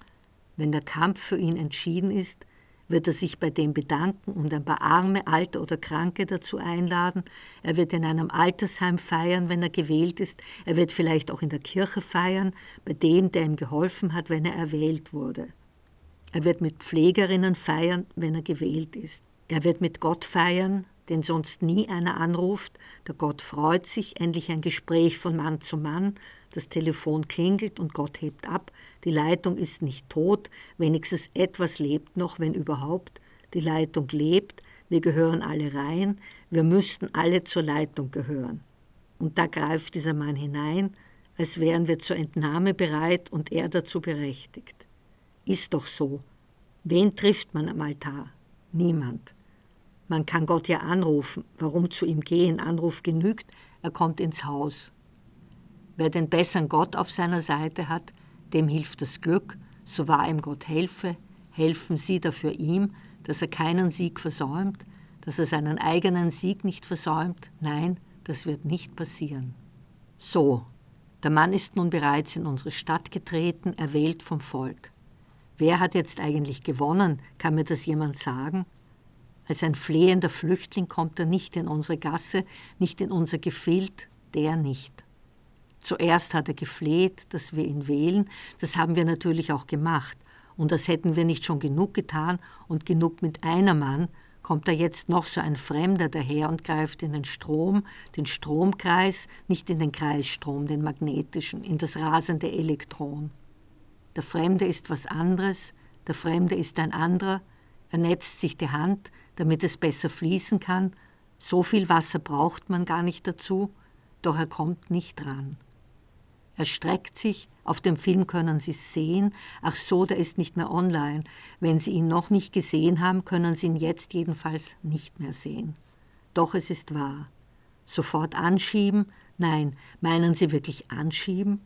Wenn der Kampf für ihn entschieden ist, wird er sich bei dem bedanken und ein paar arme, alte oder Kranke dazu einladen. Er wird in einem Altersheim feiern, wenn er gewählt ist. Er wird vielleicht auch in der Kirche feiern, bei dem, der ihm geholfen hat, wenn er erwählt wurde. Er wird mit Pflegerinnen feiern, wenn er gewählt ist. Er wird mit Gott feiern, den sonst nie einer anruft. Der Gott freut sich, endlich ein Gespräch von Mann zu Mann. Das Telefon klingelt und Gott hebt ab. Die Leitung ist nicht tot, wenigstens etwas lebt noch, wenn überhaupt. Die Leitung lebt, wir gehören alle rein, wir müssten alle zur Leitung gehören. Und da greift dieser Mann hinein, als wären wir zur Entnahme bereit und er dazu berechtigt. Ist doch so. Wen trifft man am Altar? Niemand. Man kann Gott ja anrufen. Warum zu ihm gehen? Anruf genügt, er kommt ins Haus. Wer den besseren Gott auf seiner Seite hat, dem hilft das Glück, so wahr ihm Gott helfe, helfen Sie dafür ihm, dass er keinen Sieg versäumt, dass er seinen eigenen Sieg nicht versäumt. Nein, das wird nicht passieren. So, der Mann ist nun bereits in unsere Stadt getreten, erwählt vom Volk. Wer hat jetzt eigentlich gewonnen? Kann mir das jemand sagen? Als ein flehender Flüchtling kommt er nicht in unsere Gasse, nicht in unser Gefild, der nicht. Zuerst hat er gefleht, dass wir ihn wählen, das haben wir natürlich auch gemacht. Und das hätten wir nicht schon genug getan. Und genug mit einer Mann, kommt da jetzt noch so ein Fremder daher und greift in den Strom, den Stromkreis, nicht in den Kreisstrom, den magnetischen, in das rasende Elektron. Der Fremde ist was anderes, der Fremde ist ein anderer, er netzt sich die Hand, damit es besser fließen kann, so viel Wasser braucht man gar nicht dazu, doch er kommt nicht ran. Er streckt sich, auf dem Film können Sie es sehen. Ach so, der ist nicht mehr online. Wenn Sie ihn noch nicht gesehen haben, können Sie ihn jetzt jedenfalls nicht mehr sehen. Doch es ist wahr. Sofort anschieben? Nein, meinen Sie wirklich anschieben?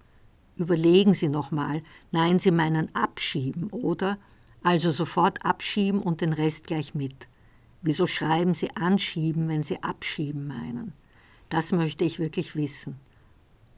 Überlegen Sie nochmal. Nein, Sie meinen abschieben, oder? Also sofort abschieben und den Rest gleich mit. Wieso schreiben Sie anschieben, wenn Sie abschieben meinen? Das möchte ich wirklich wissen.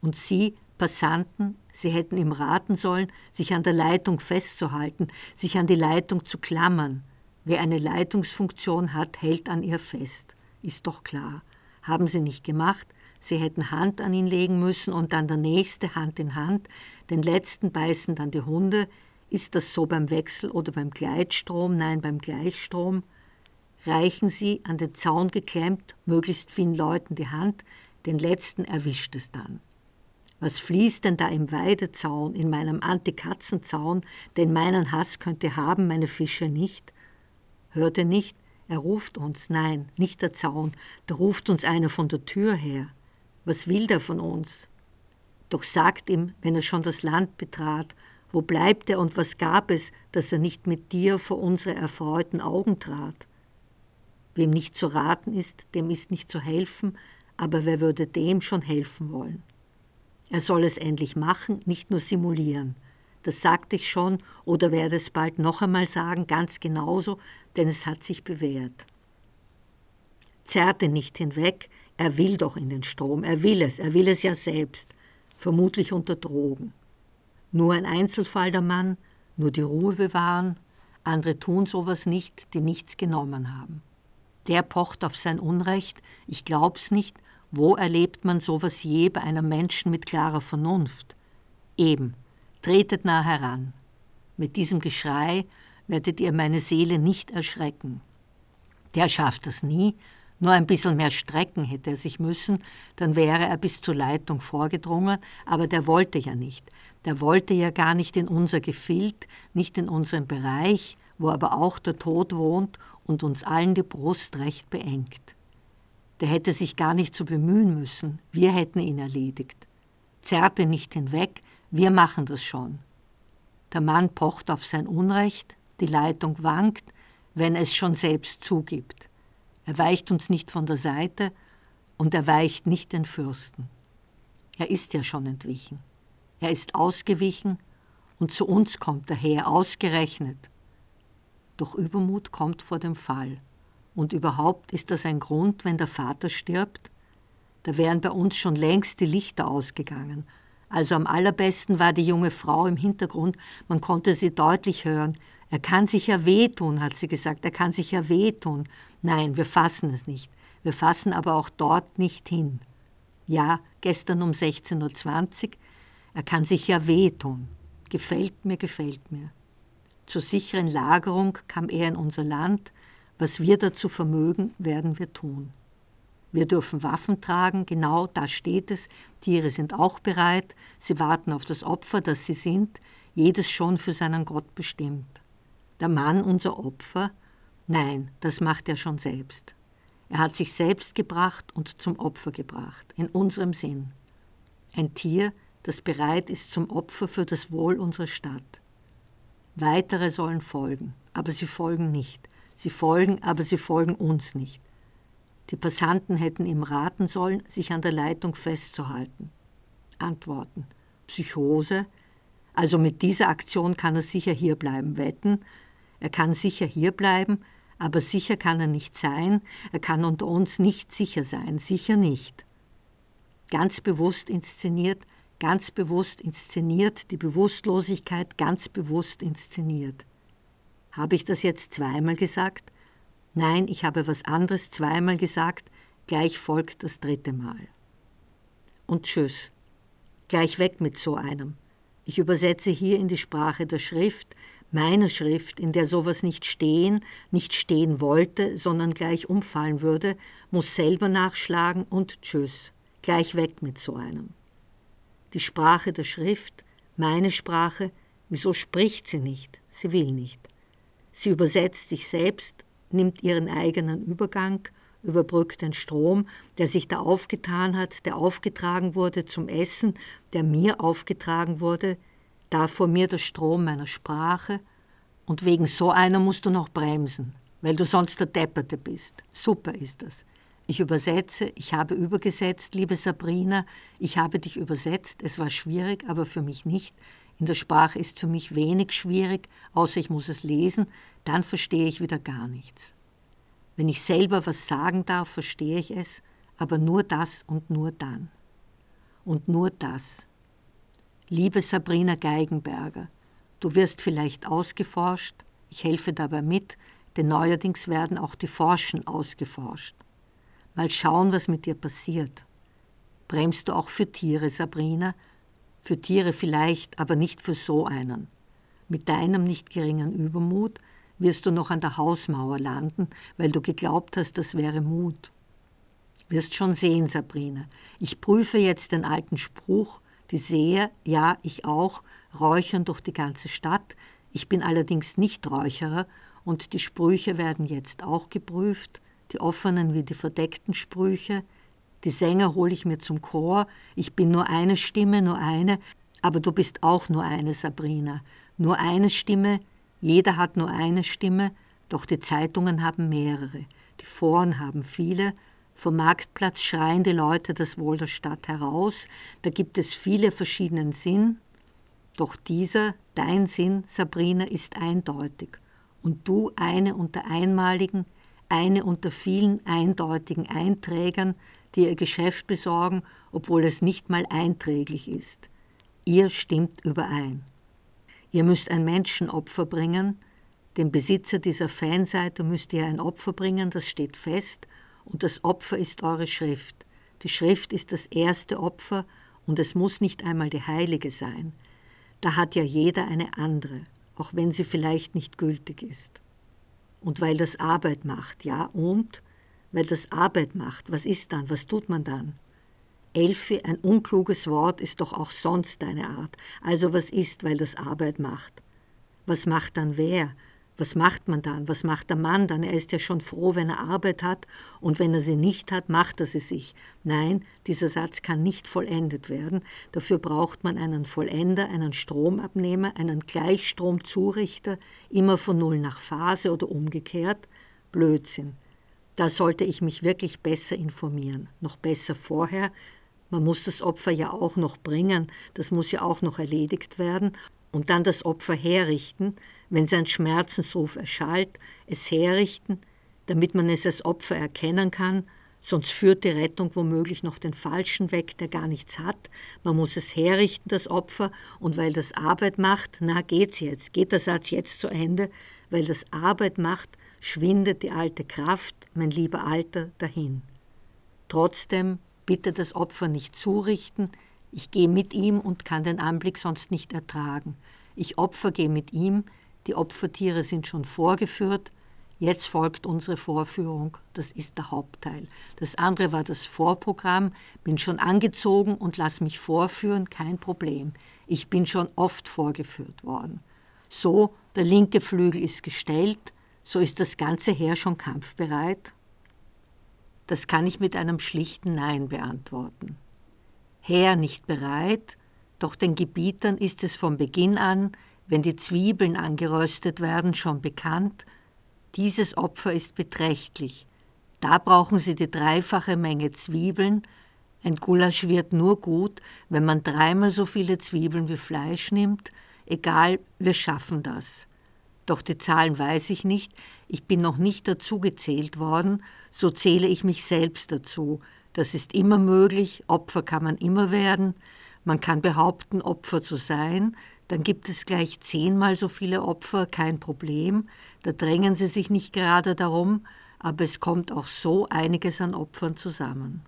Und Sie, Passanten, Sie hätten ihm raten sollen, sich an der Leitung festzuhalten, sich an die Leitung zu klammern. Wer eine Leitungsfunktion hat, hält an ihr fest. Ist doch klar. Haben Sie nicht gemacht, Sie hätten Hand an ihn legen müssen und dann der nächste Hand in Hand, den letzten beißen dann die Hunde. Ist das so beim Wechsel oder beim Gleitstrom? Nein, beim Gleichstrom. Reichen Sie an den Zaun geklemmt, möglichst vielen Leuten die Hand, den letzten erwischt es dann. Was fließt denn da im Weidezaun, in meinem Antikatzenzaun, denn meinen Hass könnte haben, meine Fische nicht? Hört ihr nicht? Er ruft uns, nein, nicht der Zaun, da ruft uns einer von der Tür her. Was will der von uns? Doch sagt ihm, wenn er schon das Land betrat, wo bleibt er und was gab es, dass er nicht mit dir vor unsere erfreuten Augen trat? Wem nicht zu raten ist, dem ist nicht zu helfen, aber wer würde dem schon helfen wollen? Er soll es endlich machen, nicht nur simulieren. Das sagte ich schon oder werde es bald noch einmal sagen, ganz genauso, denn es hat sich bewährt. Zerrte nicht hinweg, er will doch in den Strom, er will es, er will es ja selbst, vermutlich unter Drogen. Nur ein Einzelfall der Mann, nur die Ruhe bewahren, andere tun sowas nicht, die nichts genommen haben. Der pocht auf sein Unrecht, ich glaub's nicht, wo erlebt man sowas je bei einem Menschen mit klarer Vernunft? Eben, tretet nah heran. Mit diesem Geschrei werdet ihr meine Seele nicht erschrecken. Der schafft das nie, nur ein bisschen mehr strecken hätte er sich müssen, dann wäre er bis zur Leitung vorgedrungen, aber der wollte ja nicht. Der wollte ja gar nicht in unser Gefild, nicht in unseren Bereich, wo aber auch der Tod wohnt und uns allen die Brust recht beengt. Der hätte sich gar nicht so bemühen müssen. Wir hätten ihn erledigt. Zerrte nicht hinweg, wir machen das schon. Der Mann pocht auf sein Unrecht, die Leitung wankt, wenn es schon selbst zugibt. Er weicht uns nicht von der Seite und er weicht nicht den Fürsten. Er ist ja schon entwichen. Er ist ausgewichen und zu uns kommt er her, ausgerechnet. Doch Übermut kommt vor dem Fall. Und überhaupt ist das ein Grund, wenn der Vater stirbt? Da wären bei uns schon längst die Lichter ausgegangen. Also am allerbesten war die junge Frau im Hintergrund, man konnte sie deutlich hören. Er kann sich ja wehtun, hat sie gesagt, er kann sich ja wehtun. Nein, wir fassen es nicht. Wir fassen aber auch dort nicht hin. Ja, gestern um 16.20 Uhr, er kann sich ja wehtun. Gefällt mir, gefällt mir. Zur sicheren Lagerung kam er in unser Land. Was wir dazu vermögen, werden wir tun. Wir dürfen Waffen tragen, genau da steht es. Tiere sind auch bereit. Sie warten auf das Opfer, das sie sind, jedes schon für seinen Gott bestimmt. Der Mann unser Opfer? Nein, das macht er schon selbst. Er hat sich selbst gebracht und zum Opfer gebracht, in unserem Sinn. Ein Tier, das bereit ist zum Opfer für das Wohl unserer Stadt. Weitere sollen folgen, aber sie folgen nicht. Sie folgen, aber sie folgen uns nicht. Die Passanten hätten ihm raten sollen, sich an der Leitung festzuhalten. Antworten. Psychose. Also mit dieser Aktion kann er sicher hierbleiben, wetten. Er kann sicher hierbleiben, aber sicher kann er nicht sein. Er kann unter uns nicht sicher sein, sicher nicht. Ganz bewusst inszeniert, ganz bewusst inszeniert, die Bewusstlosigkeit ganz bewusst inszeniert. Habe ich das jetzt zweimal gesagt? Nein, ich habe was anderes zweimal gesagt, gleich folgt das dritte Mal. Und tschüss. Gleich weg mit so einem. Ich übersetze hier in die Sprache der Schrift, meiner Schrift, in der sowas nicht stehen, nicht stehen wollte, sondern gleich umfallen würde, muss selber nachschlagen und tschüss. Gleich weg mit so einem die Sprache der Schrift, meine Sprache, wieso spricht sie nicht? Sie will nicht. Sie übersetzt sich selbst, nimmt ihren eigenen Übergang, überbrückt den Strom, der sich da aufgetan hat, der aufgetragen wurde zum Essen, der mir aufgetragen wurde, da vor mir der Strom meiner Sprache, und wegen so einer musst du noch bremsen, weil du sonst der Depperte bist. Super ist das. Ich übersetze, ich habe übergesetzt, liebe Sabrina, ich habe dich übersetzt, es war schwierig, aber für mich nicht. In der Sprache ist für mich wenig schwierig, außer ich muss es lesen, dann verstehe ich wieder gar nichts. Wenn ich selber was sagen darf, verstehe ich es, aber nur das und nur dann. Und nur das. Liebe Sabrina Geigenberger, du wirst vielleicht ausgeforscht, ich helfe dabei mit, denn neuerdings werden auch die Forschen ausgeforscht. Mal schauen, was mit dir passiert. Bremst du auch für Tiere, Sabrina? Für Tiere vielleicht, aber nicht für so einen. Mit deinem nicht geringen Übermut wirst du noch an der Hausmauer landen, weil du geglaubt hast, das wäre Mut. Wirst schon sehen, Sabrina. Ich prüfe jetzt den alten Spruch, die Seher, ja, ich auch, räuchern durch die ganze Stadt. Ich bin allerdings nicht Räucherer und die Sprüche werden jetzt auch geprüft die offenen wie die verdeckten Sprüche. Die Sänger hole ich mir zum Chor. Ich bin nur eine Stimme, nur eine, aber du bist auch nur eine, Sabrina. Nur eine Stimme, jeder hat nur eine Stimme, doch die Zeitungen haben mehrere, die Foren haben viele. Vom Marktplatz schreien die Leute das Wohl der Stadt heraus. Da gibt es viele verschiedenen Sinn. Doch dieser, dein Sinn, Sabrina, ist eindeutig. Und du eine unter einmaligen, eine unter vielen eindeutigen Einträgern, die ihr Geschäft besorgen, obwohl es nicht mal einträglich ist. Ihr stimmt überein. Ihr müsst ein Menschenopfer bringen, dem Besitzer dieser Fanseite müsst ihr ein Opfer bringen, das steht fest, und das Opfer ist eure Schrift. Die Schrift ist das erste Opfer, und es muss nicht einmal die heilige sein. Da hat ja jeder eine andere, auch wenn sie vielleicht nicht gültig ist. Und weil das Arbeit macht, ja, und weil das Arbeit macht, was ist dann, was tut man dann? Elfi, ein unkluges Wort ist doch auch sonst deine Art. Also was ist, weil das Arbeit macht? Was macht dann wer? Was macht man dann? Was macht der Mann dann? Er ist ja schon froh, wenn er Arbeit hat, und wenn er sie nicht hat, macht er sie sich. Nein, dieser Satz kann nicht vollendet werden. Dafür braucht man einen Vollender, einen Stromabnehmer, einen Gleichstromzurichter, immer von Null nach Phase oder umgekehrt. Blödsinn. Da sollte ich mich wirklich besser informieren, noch besser vorher. Man muss das Opfer ja auch noch bringen, das muss ja auch noch erledigt werden. Und dann das Opfer herrichten, wenn sein Schmerzensruf erschallt, es herrichten, damit man es als Opfer erkennen kann, sonst führt die Rettung womöglich noch den Falschen weg, der gar nichts hat. Man muss es herrichten, das Opfer, und weil das Arbeit macht, na geht's jetzt, geht der Satz jetzt zu Ende, weil das Arbeit macht, schwindet die alte Kraft, mein lieber Alter, dahin. Trotzdem bitte das Opfer nicht zurichten, ich gehe mit ihm und kann den Anblick sonst nicht ertragen. Ich Opfer gehe mit ihm, die Opfertiere sind schon vorgeführt, jetzt folgt unsere Vorführung, das ist der Hauptteil. Das andere war das Vorprogramm, bin schon angezogen und lass mich vorführen, kein Problem. Ich bin schon oft vorgeführt worden. So, der linke Flügel ist gestellt, so ist das ganze Heer schon kampfbereit? Das kann ich mit einem schlichten Nein beantworten. Heer nicht bereit, doch den Gebietern ist es von Beginn an wenn die Zwiebeln angeröstet werden, schon bekannt, dieses Opfer ist beträchtlich. Da brauchen Sie die dreifache Menge Zwiebeln. Ein Gulasch wird nur gut, wenn man dreimal so viele Zwiebeln wie Fleisch nimmt. Egal, wir schaffen das. Doch die Zahlen weiß ich nicht, ich bin noch nicht dazu gezählt worden, so zähle ich mich selbst dazu. Das ist immer möglich, Opfer kann man immer werden. Man kann behaupten, Opfer zu sein, dann gibt es gleich zehnmal so viele Opfer, kein Problem, da drängen sie sich nicht gerade darum, aber es kommt auch so einiges an Opfern zusammen.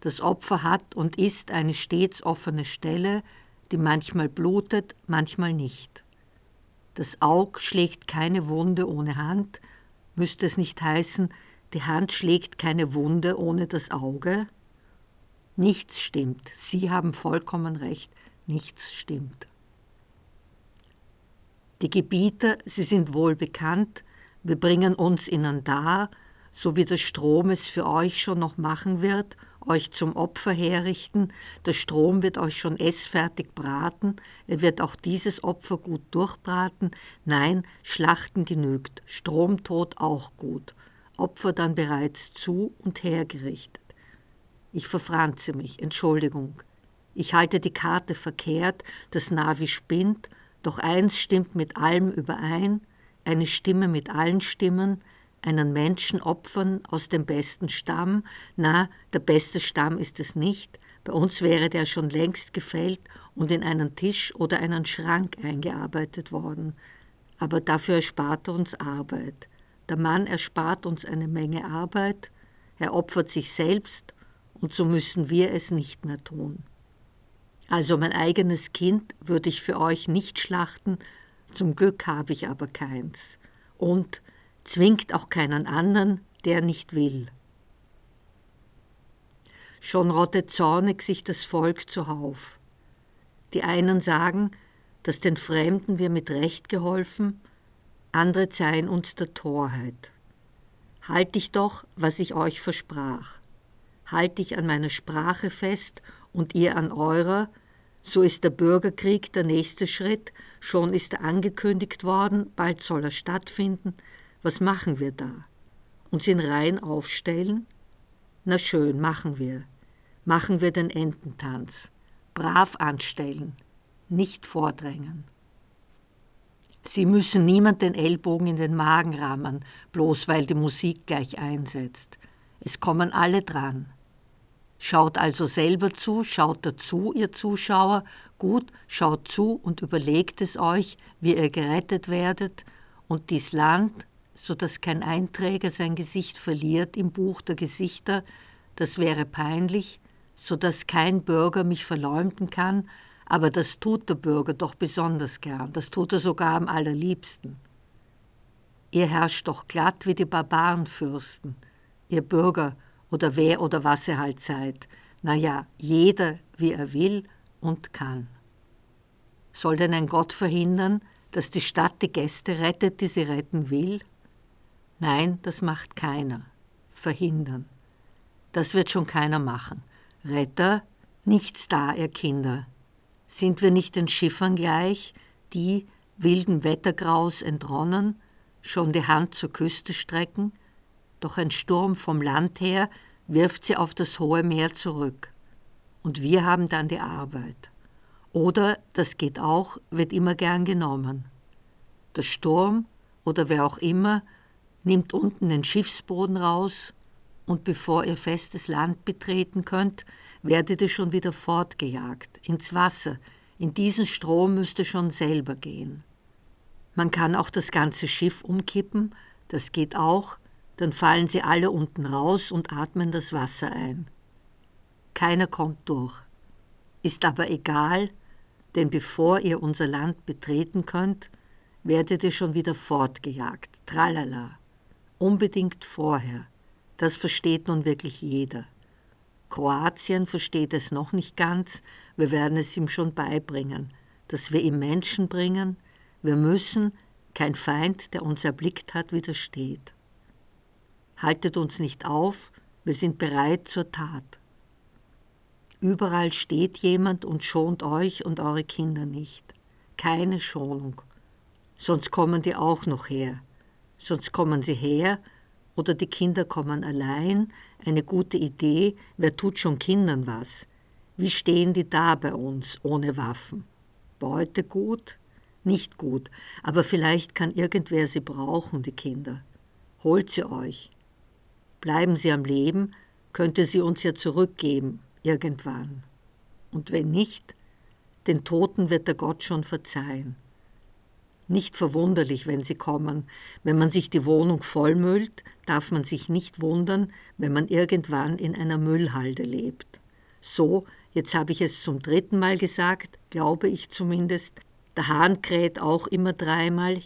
Das Opfer hat und ist eine stets offene Stelle, die manchmal blutet, manchmal nicht. Das Aug schlägt keine Wunde ohne Hand, müsste es nicht heißen, die Hand schlägt keine Wunde ohne das Auge? Nichts stimmt, Sie haben vollkommen recht, nichts stimmt. Die Gebieter, sie sind wohl bekannt, wir bringen uns ihnen dar, so wie der Strom es für euch schon noch machen wird, euch zum Opfer herrichten, der Strom wird euch schon essfertig braten, er wird auch dieses Opfer gut durchbraten, nein, Schlachten genügt, Stromtod auch gut, Opfer dann bereits zu und hergerichtet. Ich verfranze mich, Entschuldigung. Ich halte die Karte verkehrt, das Navi spinnt, doch eins stimmt mit allem überein, eine Stimme mit allen Stimmen, einen Menschen opfern aus dem besten Stamm. Na, der beste Stamm ist es nicht. Bei uns wäre der schon längst gefällt und in einen Tisch oder einen Schrank eingearbeitet worden. Aber dafür erspart er uns Arbeit. Der Mann erspart uns eine Menge Arbeit, er opfert sich selbst und so müssen wir es nicht mehr tun. Also mein eigenes Kind würde ich für euch nicht schlachten, zum Glück habe ich aber keins. Und zwingt auch keinen anderen, der nicht will. Schon rottet zornig sich das Volk zuhauf. Die einen sagen, dass den Fremden wir mit Recht geholfen, andere zeihen uns der Torheit. Halt ich doch, was ich euch versprach. Halt ich an meiner Sprache fest und ihr an eurer, so ist der Bürgerkrieg der nächste Schritt, schon ist er angekündigt worden, bald soll er stattfinden. Was machen wir da? Uns in Reihen aufstellen? Na schön, machen wir. Machen wir den Ententanz. Brav anstellen, nicht vordrängen. Sie müssen niemand den Ellbogen in den Magen rammen, bloß weil die Musik gleich einsetzt. Es kommen alle dran. Schaut also selber zu, schaut dazu, ihr Zuschauer, gut, schaut zu und überlegt es euch, wie ihr gerettet werdet und dies Land, so dass kein Einträger sein Gesicht verliert im Buch der Gesichter, das wäre peinlich, so dass kein Bürger mich verleumden kann, aber das tut der Bürger doch besonders gern, das tut er sogar am allerliebsten. Ihr herrscht doch glatt wie die Barbarenfürsten, ihr Bürger, oder wer oder was ihr halt seid. Naja, jeder, wie er will und kann. Soll denn ein Gott verhindern, dass die Stadt die Gäste rettet, die sie retten will? Nein, das macht keiner. Verhindern. Das wird schon keiner machen. Retter, nichts da, ihr Kinder. Sind wir nicht den Schiffern gleich, die, wilden Wettergraus entronnen, schon die Hand zur Küste strecken? Doch ein Sturm vom Land her wirft sie auf das hohe Meer zurück. Und wir haben dann die Arbeit. Oder, das geht auch, wird immer gern genommen. Der Sturm oder wer auch immer nimmt unten den Schiffsboden raus und bevor ihr festes Land betreten könnt, werdet ihr schon wieder fortgejagt, ins Wasser, in diesen Strom müsst ihr schon selber gehen. Man kann auch das ganze Schiff umkippen, das geht auch, dann fallen sie alle unten raus und atmen das Wasser ein. Keiner kommt durch. Ist aber egal, denn bevor ihr unser Land betreten könnt, werdet ihr schon wieder fortgejagt. Tralala. Unbedingt vorher. Das versteht nun wirklich jeder. Kroatien versteht es noch nicht ganz, wir werden es ihm schon beibringen, dass wir ihm Menschen bringen, wir müssen, kein Feind, der uns erblickt hat, widersteht. Haltet uns nicht auf, wir sind bereit zur Tat. Überall steht jemand und schont euch und eure Kinder nicht. Keine Schonung. Sonst kommen die auch noch her. Sonst kommen sie her oder die Kinder kommen allein. Eine gute Idee, wer tut schon Kindern was? Wie stehen die da bei uns ohne Waffen? Beute gut? Nicht gut, aber vielleicht kann irgendwer sie brauchen, die Kinder. Holt sie euch. Bleiben sie am Leben, könnte sie uns ja zurückgeben, irgendwann. Und wenn nicht, den Toten wird der Gott schon verzeihen. Nicht verwunderlich, wenn sie kommen. Wenn man sich die Wohnung vollmüllt, darf man sich nicht wundern, wenn man irgendwann in einer Müllhalde lebt. So, jetzt habe ich es zum dritten Mal gesagt, glaube ich zumindest, der Hahn kräht auch immer dreimal.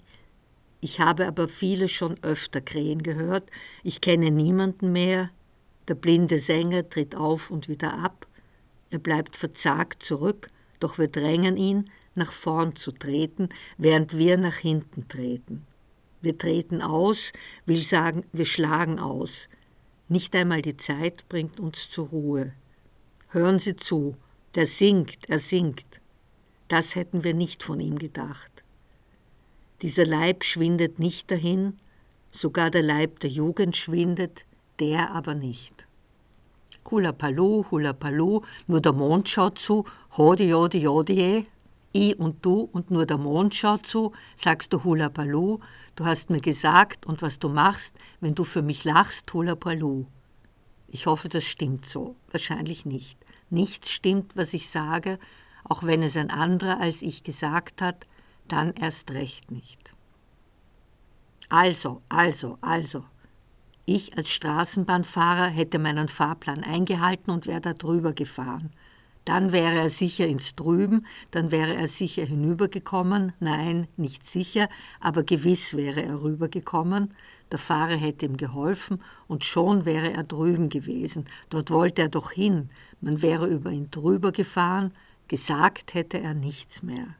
Ich habe aber viele schon öfter krähen gehört. Ich kenne niemanden mehr. Der blinde Sänger tritt auf und wieder ab. Er bleibt verzagt zurück, doch wir drängen ihn, nach vorn zu treten, während wir nach hinten treten. Wir treten aus, will sagen, wir schlagen aus. Nicht einmal die Zeit bringt uns zur Ruhe. Hören Sie zu, der singt, er singt. Das hätten wir nicht von ihm gedacht. Dieser Leib schwindet nicht dahin, sogar der Leib der Jugend schwindet, der aber nicht. Hula Palu, Hula Palu, nur der Mond schaut zu, hodi, jodi, jodi, ich und du und nur der Mond schaut zu, sagst du Hula Palu, du hast mir gesagt und was du machst, wenn du für mich lachst, Hula Palu. Ich hoffe, das stimmt so. Wahrscheinlich nicht. Nichts stimmt, was ich sage, auch wenn es ein anderer als ich gesagt hat, dann erst recht nicht. Also, also, also. Ich als Straßenbahnfahrer hätte meinen Fahrplan eingehalten und wäre da drüber gefahren. Dann wäre er sicher ins Drüben, dann wäre er sicher hinübergekommen, nein, nicht sicher, aber gewiss wäre er rübergekommen, der Fahrer hätte ihm geholfen und schon wäre er drüben gewesen, dort wollte er doch hin, man wäre über ihn drüber gefahren, gesagt hätte er nichts mehr.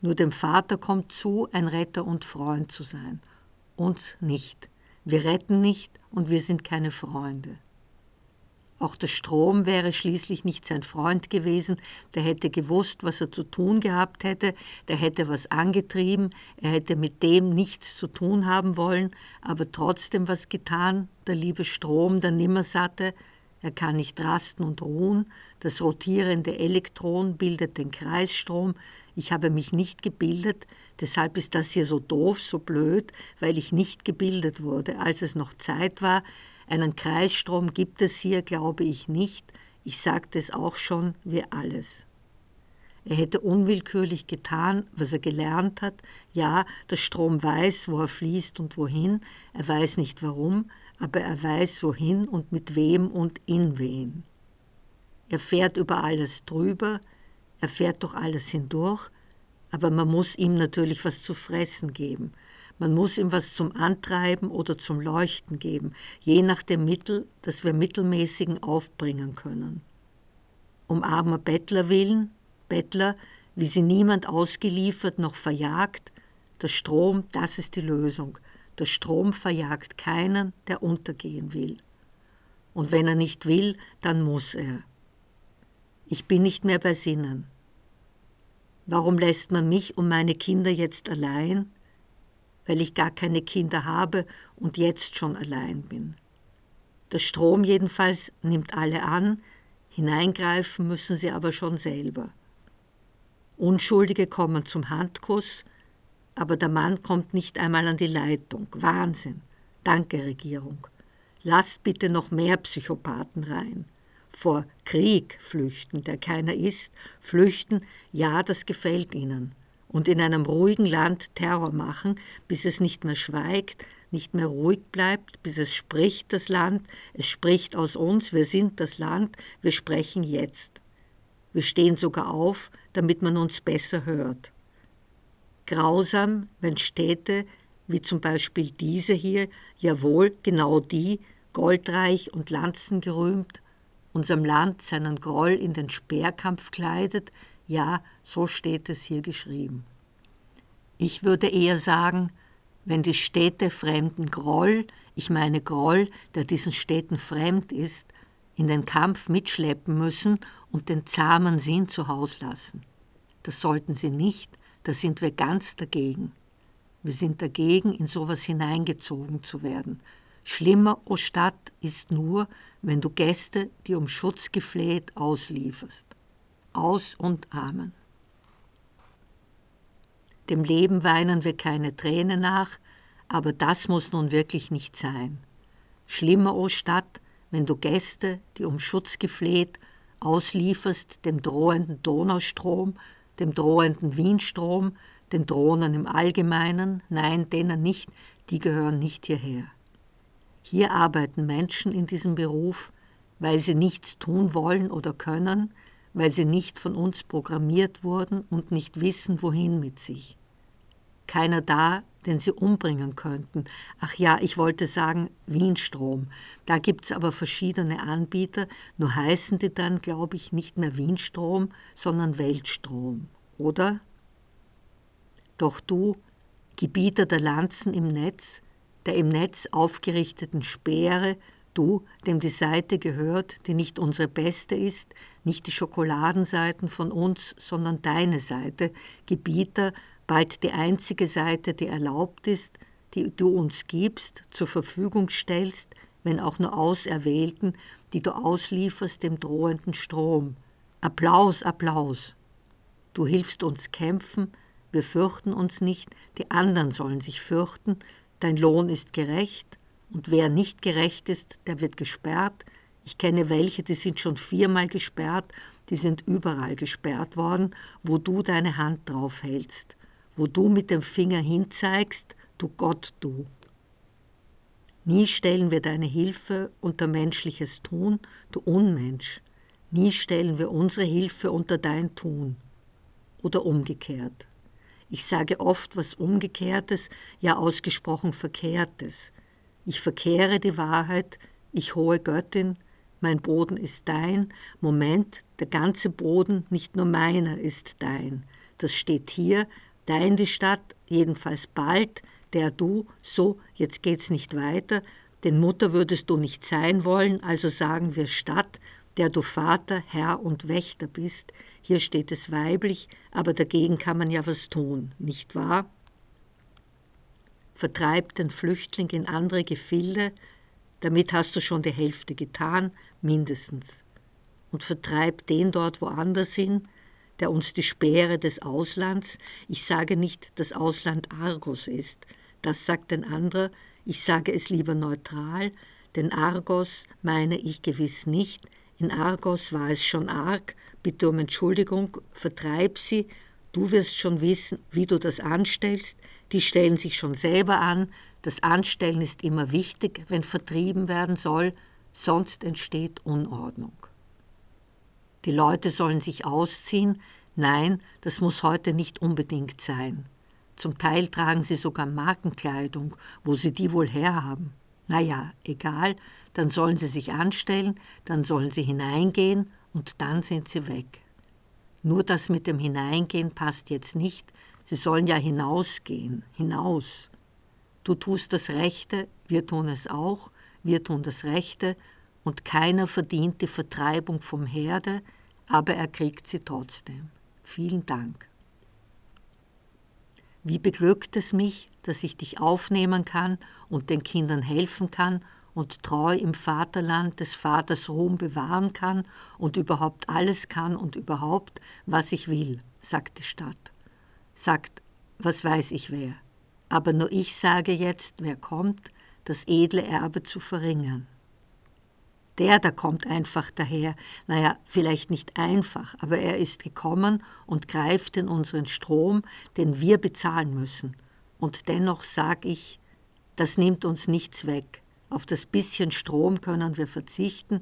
Nur dem Vater kommt zu, ein Retter und Freund zu sein, uns nicht. Wir retten nicht und wir sind keine Freunde. Auch der Strom wäre schließlich nicht sein Freund gewesen, der hätte gewusst, was er zu tun gehabt hätte, der hätte was angetrieben, er hätte mit dem nichts zu tun haben wollen, aber trotzdem was getan, der liebe Strom, der Nimmersatte, er kann nicht rasten und ruhen, das rotierende Elektron bildet den Kreisstrom, ich habe mich nicht gebildet, deshalb ist das hier so doof, so blöd, weil ich nicht gebildet wurde, als es noch Zeit war, einen Kreisstrom gibt es hier, glaube ich nicht. Ich sagte es auch schon, wie alles. Er hätte unwillkürlich getan, was er gelernt hat. Ja, der Strom weiß, wo er fließt und wohin. Er weiß nicht warum, aber er weiß wohin und mit wem und in wen. Er fährt über alles drüber, er fährt durch alles hindurch, aber man muss ihm natürlich was zu fressen geben. Man muss ihm was zum Antreiben oder zum Leuchten geben, je nach dem Mittel, das wir mittelmäßigen aufbringen können. Um armer Bettler willen, Bettler, wie sie niemand ausgeliefert noch verjagt. Der Strom, das ist die Lösung. Der Strom verjagt keinen, der untergehen will. Und wenn er nicht will, dann muss er. Ich bin nicht mehr bei Sinnen. Warum lässt man mich und meine Kinder jetzt allein? Weil ich gar keine Kinder habe und jetzt schon allein bin. Der Strom jedenfalls nimmt alle an, hineingreifen müssen sie aber schon selber. Unschuldige kommen zum Handkuss, aber der Mann kommt nicht einmal an die Leitung. Wahnsinn. Danke, Regierung. Lasst bitte noch mehr Psychopathen rein. Vor Krieg flüchten, der keiner ist, flüchten, ja, das gefällt ihnen. Und in einem ruhigen Land Terror machen, bis es nicht mehr schweigt, nicht mehr ruhig bleibt, bis es spricht, das Land, es spricht aus uns, wir sind das Land, wir sprechen jetzt. Wir stehen sogar auf, damit man uns besser hört. Grausam, wenn Städte, wie zum Beispiel diese hier, jawohl genau die, goldreich und lanzengerühmt, unserem Land seinen Groll in den Speerkampf kleidet, ja, so steht es hier geschrieben. Ich würde eher sagen, wenn die Städte fremden Groll, ich meine Groll, der diesen Städten fremd ist, in den Kampf mitschleppen müssen und den zahmen Sinn zu Haus lassen. Das sollten sie nicht, da sind wir ganz dagegen. Wir sind dagegen, in sowas hineingezogen zu werden. Schlimmer, o oh Stadt, ist nur, wenn du Gäste, die um Schutz gefleht, auslieferst. Aus und Amen. Dem Leben weinen wir keine Träne nach, aber das muss nun wirklich nicht sein. Schlimmer, o oh Stadt, wenn du Gäste, die um Schutz gefleht, auslieferst dem drohenden Donaustrom, dem drohenden Wienstrom, den Drohnen im Allgemeinen, nein, denen nicht, die gehören nicht hierher. Hier arbeiten Menschen in diesem Beruf, weil sie nichts tun wollen oder können, weil sie nicht von uns programmiert wurden und nicht wissen, wohin mit sich. Keiner da, den sie umbringen könnten. Ach ja, ich wollte sagen Wienstrom. Da gibt es aber verschiedene Anbieter, nur heißen die dann, glaube ich, nicht mehr Wienstrom, sondern Weltstrom, oder? Doch du, Gebieter der Lanzen im Netz, der im Netz aufgerichteten Speere, du, dem die Seite gehört, die nicht unsere beste ist, nicht die Schokoladenseiten von uns, sondern deine Seite, Gebieter, bald die einzige Seite, die erlaubt ist, die du uns gibst, zur Verfügung stellst, wenn auch nur Auserwählten, die du auslieferst dem drohenden Strom. Applaus, Applaus. Du hilfst uns kämpfen, wir fürchten uns nicht, die anderen sollen sich fürchten, dein Lohn ist gerecht, und wer nicht gerecht ist, der wird gesperrt. Ich kenne welche, die sind schon viermal gesperrt, die sind überall gesperrt worden, wo du deine Hand drauf hältst, wo du mit dem Finger hinzeigst, du Gott, du. Nie stellen wir deine Hilfe unter menschliches Tun, du Unmensch. Nie stellen wir unsere Hilfe unter dein Tun. Oder umgekehrt. Ich sage oft was Umgekehrtes, ja ausgesprochen Verkehrtes. Ich verkehre die Wahrheit, ich hohe Göttin, mein Boden ist dein. Moment, der ganze Boden, nicht nur meiner, ist dein. Das steht hier, dein die Stadt, jedenfalls bald, der du, so, jetzt geht's nicht weiter, denn Mutter würdest du nicht sein wollen, also sagen wir Stadt, der du Vater, Herr und Wächter bist, hier steht es weiblich, aber dagegen kann man ja was tun, nicht wahr? Vertreib den Flüchtling in andere Gefilde, damit hast du schon die Hälfte getan, mindestens. Und vertreib den dort woanders hin, der uns die Speere des Auslands, ich sage nicht, dass Ausland Argos ist, das sagt ein anderer, ich sage es lieber neutral, denn Argos meine ich gewiss nicht, in Argos war es schon arg, bitte um Entschuldigung, vertreib sie, du wirst schon wissen, wie du das anstellst, die stellen sich schon selber an, das Anstellen ist immer wichtig, wenn vertrieben werden soll, sonst entsteht Unordnung. Die Leute sollen sich ausziehen, nein, das muss heute nicht unbedingt sein. Zum Teil tragen sie sogar Markenkleidung, wo sie die wohl herhaben. Naja, egal, dann sollen sie sich anstellen, dann sollen sie hineingehen und dann sind sie weg. Nur das mit dem Hineingehen passt jetzt nicht. Sie sollen ja hinausgehen, hinaus. Du tust das Rechte, wir tun es auch, wir tun das Rechte, und keiner verdient die Vertreibung vom Herde, aber er kriegt sie trotzdem. Vielen Dank. Wie beglückt es mich, dass ich dich aufnehmen kann und den Kindern helfen kann und treu im Vaterland des Vaters Ruhm bewahren kann und überhaupt alles kann und überhaupt, was ich will, sagt die Stadt. Sagt, was weiß ich wer. Aber nur ich sage jetzt, wer kommt, das edle Erbe zu verringern. Der da kommt einfach daher, naja, vielleicht nicht einfach, aber er ist gekommen und greift in unseren Strom, den wir bezahlen müssen. Und dennoch sag ich, das nimmt uns nichts weg. Auf das bisschen Strom können wir verzichten,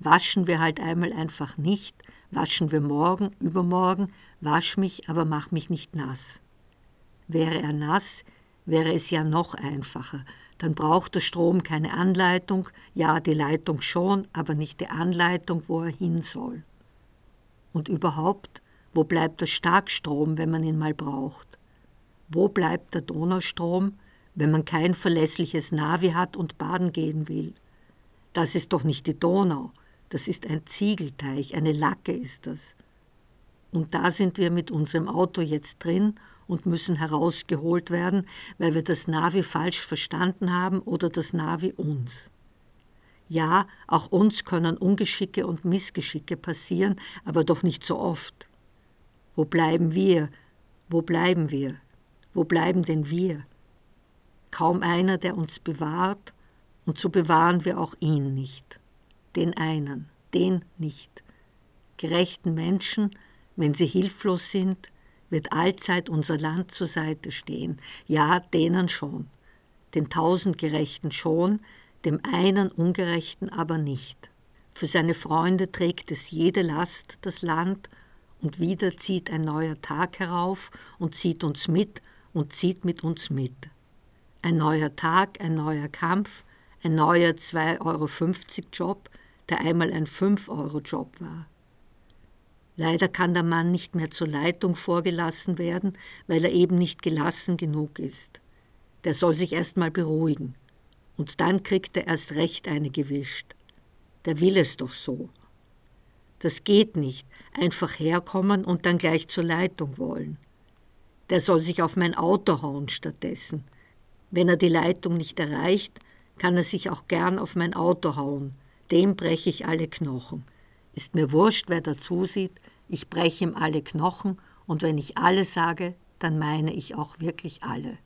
waschen wir halt einmal einfach nicht, waschen wir morgen, übermorgen, wasch mich, aber mach mich nicht nass. Wäre er nass, wäre es ja noch einfacher, dann braucht der Strom keine Anleitung, ja die Leitung schon, aber nicht die Anleitung, wo er hin soll. Und überhaupt, wo bleibt der Starkstrom, wenn man ihn mal braucht? Wo bleibt der Donaustrom, wenn man kein verlässliches Navi hat und baden gehen will? Das ist doch nicht die Donau, das ist ein Ziegelteich, eine Lacke ist das. Und da sind wir mit unserem Auto jetzt drin und müssen herausgeholt werden, weil wir das Navi falsch verstanden haben oder das Navi uns. Ja, auch uns können Ungeschicke und Missgeschicke passieren, aber doch nicht so oft. Wo bleiben wir? Wo bleiben wir? Wo bleiben denn wir? Kaum einer, der uns bewahrt, und so bewahren wir auch ihn nicht. Den einen, den nicht. Gerechten Menschen, wenn sie hilflos sind, wird allzeit unser Land zur Seite stehen. Ja, denen schon. Den Tausendgerechten schon, dem einen Ungerechten aber nicht. Für seine Freunde trägt es jede Last das Land, und wieder zieht ein neuer Tag herauf und zieht uns mit und zieht mit uns mit. Ein neuer Tag, ein neuer Kampf, ein neuer 2,50 Euro Job, der einmal ein 5 Euro Job war. Leider kann der Mann nicht mehr zur Leitung vorgelassen werden, weil er eben nicht gelassen genug ist. Der soll sich erst mal beruhigen. Und dann kriegt er erst recht eine gewischt. Der will es doch so. Das geht nicht, einfach herkommen und dann gleich zur Leitung wollen. Der soll sich auf mein Auto hauen stattdessen. Wenn er die Leitung nicht erreicht, kann er sich auch gern auf mein Auto hauen. Dem breche ich alle Knochen. Ist mir wurscht, wer dazusieht, ich breche ihm alle Knochen und wenn ich alle sage, dann meine ich auch wirklich alle.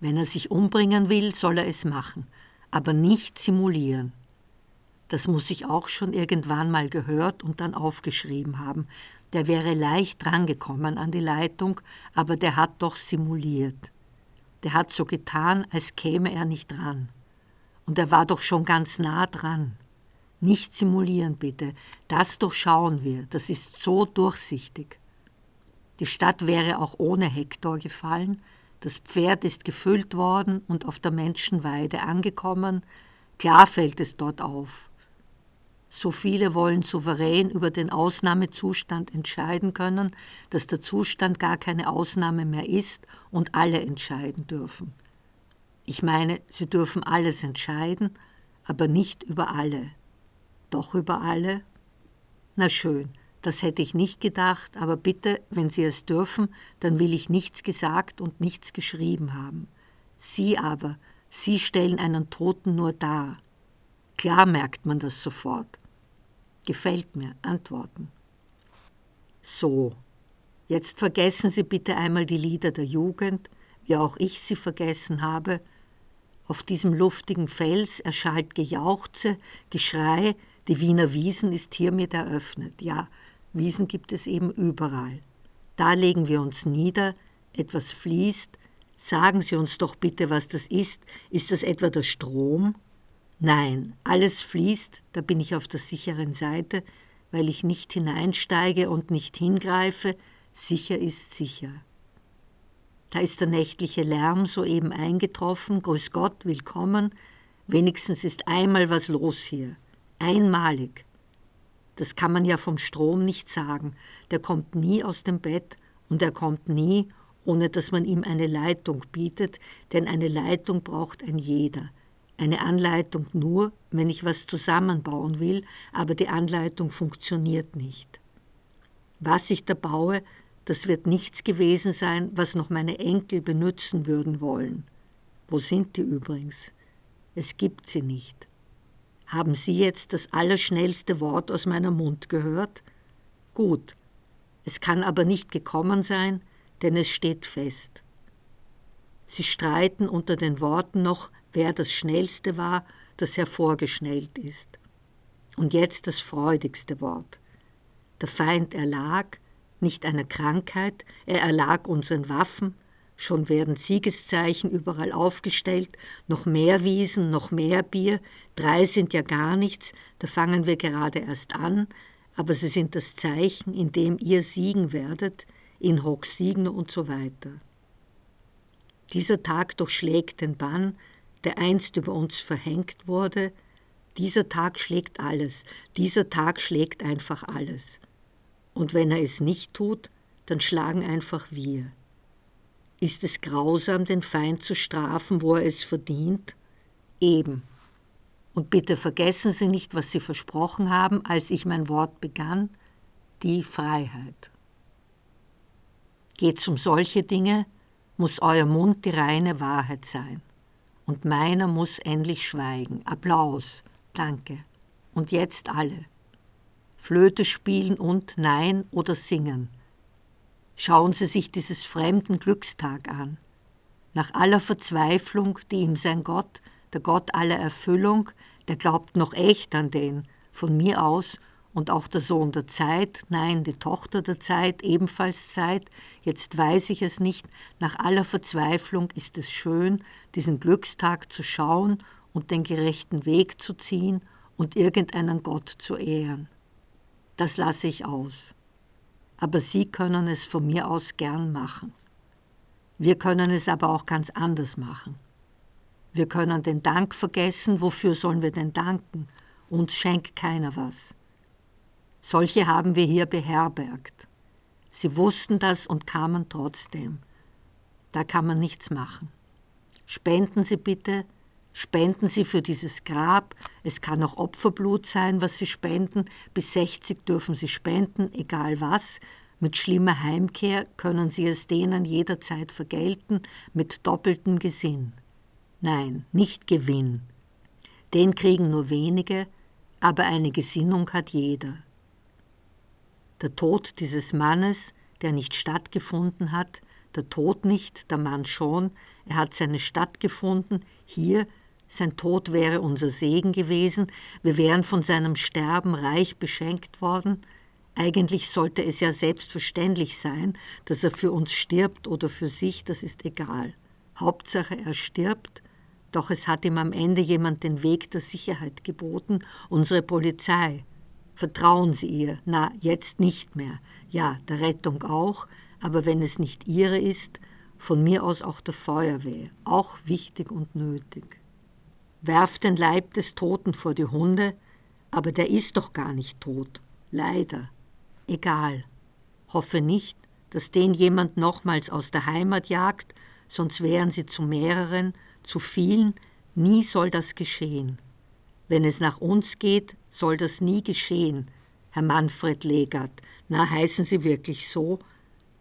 Wenn er sich umbringen will, soll er es machen, aber nicht simulieren. Das muss ich auch schon irgendwann mal gehört und dann aufgeschrieben haben. Der wäre leicht drangekommen an die Leitung, aber der hat doch simuliert. Der hat so getan, als käme er nicht dran. Und er war doch schon ganz nah dran. Nicht simulieren bitte, das durchschauen wir, das ist so durchsichtig. Die Stadt wäre auch ohne Hektor gefallen, das Pferd ist gefüllt worden und auf der Menschenweide angekommen, klar fällt es dort auf. So viele wollen souverän über den Ausnahmezustand entscheiden können, dass der Zustand gar keine Ausnahme mehr ist und alle entscheiden dürfen. Ich meine, sie dürfen alles entscheiden, aber nicht über alle doch über alle? Na schön, das hätte ich nicht gedacht, aber bitte, wenn Sie es dürfen, dann will ich nichts gesagt und nichts geschrieben haben. Sie aber, Sie stellen einen Toten nur dar. Klar merkt man das sofort. Gefällt mir, antworten. So, jetzt vergessen Sie bitte einmal die Lieder der Jugend, wie auch ich sie vergessen habe. Auf diesem luftigen Fels erschallt Gejauchze, Geschrei, die Wiener Wiesen ist hiermit eröffnet. Ja, Wiesen gibt es eben überall. Da legen wir uns nieder, etwas fließt. Sagen Sie uns doch bitte, was das ist. Ist das etwa der Strom? Nein, alles fließt, da bin ich auf der sicheren Seite, weil ich nicht hineinsteige und nicht hingreife, sicher ist sicher. Da ist der nächtliche Lärm soeben eingetroffen, grüß Gott, willkommen, wenigstens ist einmal was los hier einmalig. Das kann man ja vom Strom nicht sagen. Der kommt nie aus dem Bett und er kommt nie, ohne dass man ihm eine Leitung bietet, denn eine Leitung braucht ein jeder. Eine Anleitung nur, wenn ich was zusammenbauen will, aber die Anleitung funktioniert nicht. Was ich da baue, das wird nichts gewesen sein, was noch meine Enkel benützen würden wollen. Wo sind die übrigens? Es gibt sie nicht. Haben Sie jetzt das allerschnellste Wort aus meinem Mund gehört? Gut. Es kann aber nicht gekommen sein, denn es steht fest. Sie streiten unter den Worten noch, wer das Schnellste war, das hervorgeschnellt ist. Und jetzt das freudigste Wort. Der Feind erlag, nicht einer Krankheit, er erlag unseren Waffen, schon werden Siegeszeichen überall aufgestellt, noch mehr Wiesen, noch mehr Bier, drei sind ja gar nichts, da fangen wir gerade erst an, aber sie sind das Zeichen, in dem ihr siegen werdet, in hoc signo und so weiter. Dieser Tag durchschlägt den Bann, der einst über uns verhängt wurde, dieser Tag schlägt alles, dieser Tag schlägt einfach alles. Und wenn er es nicht tut, dann schlagen einfach wir. Ist es grausam, den Feind zu strafen, wo er es verdient? Eben. Und bitte vergessen Sie nicht, was Sie versprochen haben, als ich mein Wort begann, die Freiheit. Geht's um solche Dinge, muss euer Mund die reine Wahrheit sein. Und meiner muss endlich schweigen. Applaus. Danke. Und jetzt alle. Flöte spielen und Nein oder singen. Schauen Sie sich dieses fremden Glückstag an. Nach aller Verzweiflung, die ihm sein Gott, der Gott aller Erfüllung, der glaubt noch echt an den, von mir aus, und auch der Sohn der Zeit, nein, die Tochter der Zeit, ebenfalls Zeit, jetzt weiß ich es nicht, nach aller Verzweiflung ist es schön, diesen Glückstag zu schauen und den gerechten Weg zu ziehen und irgendeinen Gott zu ehren. Das lasse ich aus. Aber Sie können es von mir aus gern machen. Wir können es aber auch ganz anders machen. Wir können den Dank vergessen, wofür sollen wir denn danken? Uns schenkt keiner was. Solche haben wir hier beherbergt. Sie wussten das und kamen trotzdem. Da kann man nichts machen. Spenden Sie bitte, spenden Sie für dieses Grab. Es kann auch Opferblut sein, was Sie spenden. Bis 60 dürfen Sie spenden, egal was. Mit schlimmer Heimkehr können Sie es denen jederzeit vergelten, mit doppeltem Gesinn. Nein, nicht Gewinn. Den kriegen nur wenige, aber eine Gesinnung hat jeder. Der Tod dieses Mannes, der nicht stattgefunden hat, der Tod nicht, der Mann schon, er hat seine Stadt gefunden, hier, sein Tod wäre unser Segen gewesen, wir wären von seinem Sterben reich beschenkt worden, eigentlich sollte es ja selbstverständlich sein, dass er für uns stirbt oder für sich, das ist egal. Hauptsache er stirbt, doch es hat ihm am Ende jemand den Weg der Sicherheit geboten, unsere Polizei, Vertrauen Sie ihr. Na, jetzt nicht mehr. Ja, der Rettung auch, aber wenn es nicht Ihre ist, von mir aus auch der Feuerwehr, auch wichtig und nötig. Werft den Leib des Toten vor die Hunde, aber der ist doch gar nicht tot. Leider. Egal. Hoffe nicht, dass den jemand nochmals aus der Heimat jagt, sonst wären sie zu mehreren, zu vielen, nie soll das geschehen. Wenn es nach uns geht, soll das nie geschehen, Herr Manfred Legat. Na, heißen Sie wirklich so?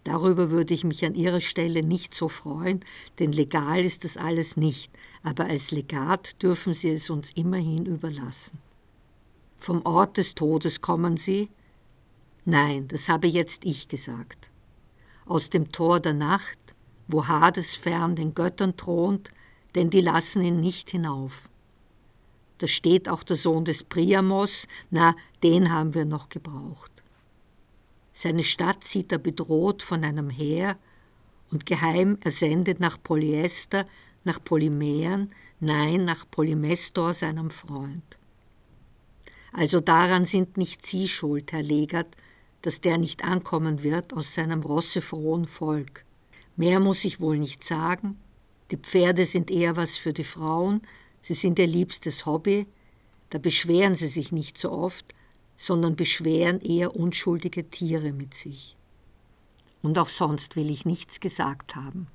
Darüber würde ich mich an Ihrer Stelle nicht so freuen, denn legal ist das alles nicht, aber als Legat dürfen Sie es uns immerhin überlassen. Vom Ort des Todes kommen Sie? Nein, das habe jetzt ich gesagt. Aus dem Tor der Nacht, wo Hades fern den Göttern thront, denn die lassen ihn nicht hinauf. Da steht auch der Sohn des Priamos, na, den haben wir noch gebraucht. Seine Stadt sieht er bedroht von einem Heer und geheim ersendet nach Polyester, nach Polymeren, nein, nach Polymestor, seinem Freund. Also daran sind nicht Sie schuld, Herr Legert, dass der nicht ankommen wird aus seinem rossefrohen Volk. Mehr muss ich wohl nicht sagen. Die Pferde sind eher was für die Frauen, Sie sind ihr liebstes Hobby, da beschweren sie sich nicht so oft, sondern beschweren eher unschuldige Tiere mit sich. Und auch sonst will ich nichts gesagt haben.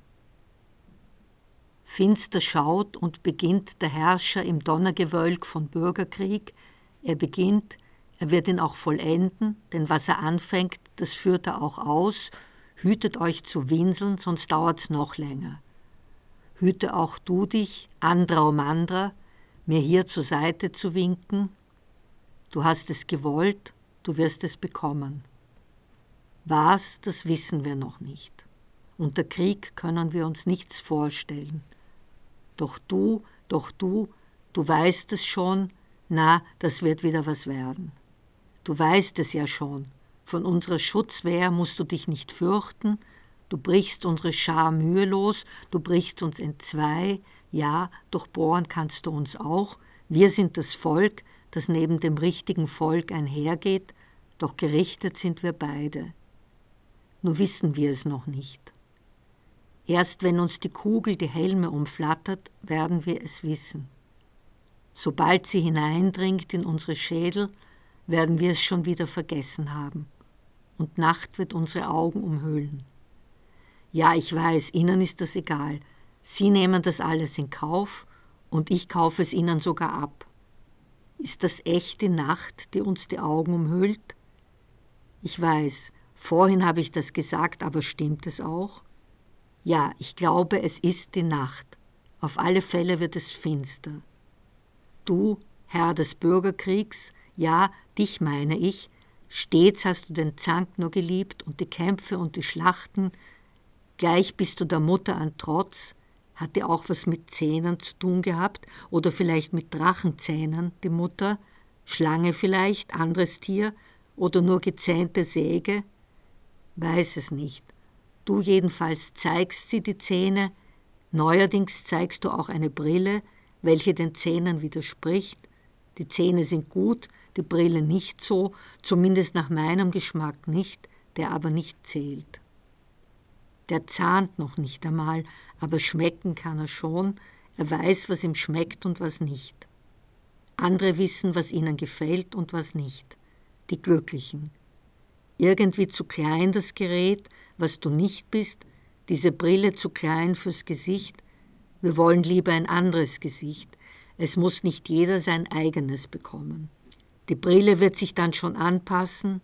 Finster schaut und beginnt der Herrscher im Donnergewölk von Bürgerkrieg. Er beginnt, er wird ihn auch vollenden, denn was er anfängt, das führt er auch aus. Hütet euch zu winseln, sonst dauert's noch länger. Hüte auch du dich, andra um andra, mir hier zur Seite zu winken. Du hast es gewollt, du wirst es bekommen. Was, das wissen wir noch nicht. Unter Krieg können wir uns nichts vorstellen. Doch du, doch du, du weißt es schon, na, das wird wieder was werden. Du weißt es ja schon, von unserer Schutzwehr musst du dich nicht fürchten, du brichst unsere Schar mühelos, du brichst uns entzwei, ja, durchbohren kannst du uns auch, wir sind das Volk, das neben dem richtigen Volk einhergeht, doch gerichtet sind wir beide. Nur wissen wir es noch nicht. Erst wenn uns die Kugel die Helme umflattert, werden wir es wissen. Sobald sie hineindringt in unsere Schädel, werden wir es schon wieder vergessen haben. Und Nacht wird unsere Augen umhüllen. Ja, ich weiß, Ihnen ist das egal. Sie nehmen das alles in Kauf und ich kaufe es Ihnen sogar ab. Ist das echte Nacht, die uns die Augen umhüllt? Ich weiß, vorhin habe ich das gesagt, aber stimmt es auch? Ja, ich glaube, es ist die Nacht. Auf alle Fälle wird es finster. Du, Herr des Bürgerkriegs, ja, dich meine ich, stets hast du den Zank nur geliebt und die Kämpfe und die Schlachten, gleich bist du der Mutter an Trotz, hat die auch was mit Zähnen zu tun gehabt oder vielleicht mit Drachenzähnen, die Mutter, Schlange vielleicht, anderes Tier oder nur gezähnte Säge? Weiß es nicht. Du jedenfalls zeigst sie die Zähne, neuerdings zeigst du auch eine Brille, welche den Zähnen widerspricht. Die Zähne sind gut, die Brille nicht so, zumindest nach meinem Geschmack nicht, der aber nicht zählt. Der zahnt noch nicht einmal, aber schmecken kann er schon, er weiß, was ihm schmeckt und was nicht. Andere wissen, was ihnen gefällt und was nicht. Die Glücklichen. Irgendwie zu klein das Gerät, was du nicht bist, diese Brille zu klein fürs Gesicht, wir wollen lieber ein anderes Gesicht, es muss nicht jeder sein eigenes bekommen. Die Brille wird sich dann schon anpassen,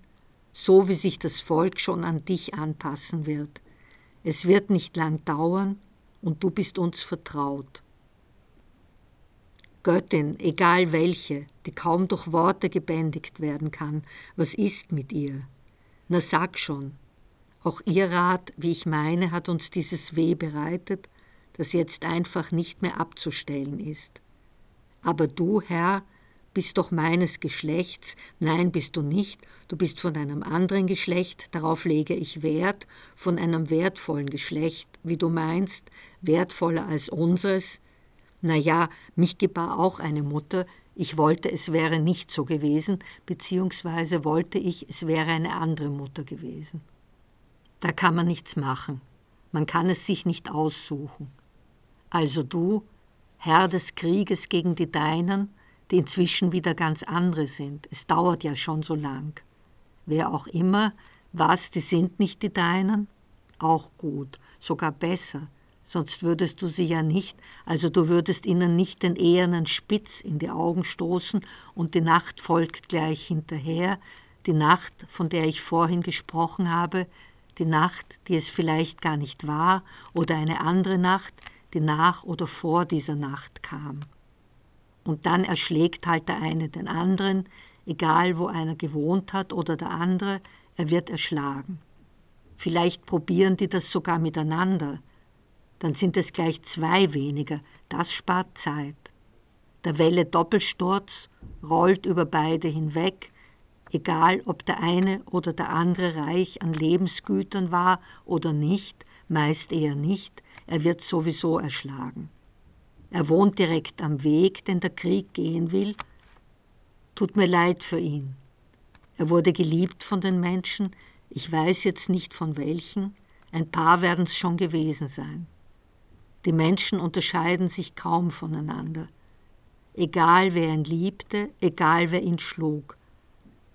so wie sich das Volk schon an dich anpassen wird. Es wird nicht lang dauern und du bist uns vertraut. Göttin, egal welche, die kaum durch Worte gebändigt werden kann, was ist mit ihr? Na sag schon, auch Ihr Rat, wie ich meine, hat uns dieses Weh bereitet, das jetzt einfach nicht mehr abzustellen ist. Aber du, Herr, bist doch meines Geschlechts, nein, bist du nicht, du bist von einem anderen Geschlecht, darauf lege ich Wert, von einem wertvollen Geschlecht, wie du meinst, wertvoller als unseres. Na ja, mich gebar auch eine Mutter, ich wollte, es wäre nicht so gewesen, beziehungsweise wollte ich, es wäre eine andere Mutter gewesen. Da kann man nichts machen. Man kann es sich nicht aussuchen. Also du, Herr des Krieges gegen die Deinen, die inzwischen wieder ganz andere sind. Es dauert ja schon so lang. Wer auch immer, was, die sind nicht die Deinen? Auch gut, sogar besser, sonst würdest du sie ja nicht, also du würdest ihnen nicht den ehernen Spitz in die Augen stoßen und die Nacht folgt gleich hinterher, die Nacht, von der ich vorhin gesprochen habe, die Nacht, die es vielleicht gar nicht war, oder eine andere Nacht, die nach oder vor dieser Nacht kam. Und dann erschlägt halt der eine den anderen, egal wo einer gewohnt hat oder der andere, er wird erschlagen. Vielleicht probieren die das sogar miteinander. Dann sind es gleich zwei weniger, das spart Zeit. Der Welle Doppelsturz rollt über beide hinweg, egal ob der eine oder der andere reich an Lebensgütern war oder nicht, meist eher nicht, er wird sowieso erschlagen. Er wohnt direkt am Weg, den der Krieg gehen will. Tut mir leid für ihn. Er wurde geliebt von den Menschen, ich weiß jetzt nicht von welchen, ein paar werden es schon gewesen sein. Die Menschen unterscheiden sich kaum voneinander. Egal wer ihn liebte, egal wer ihn schlug,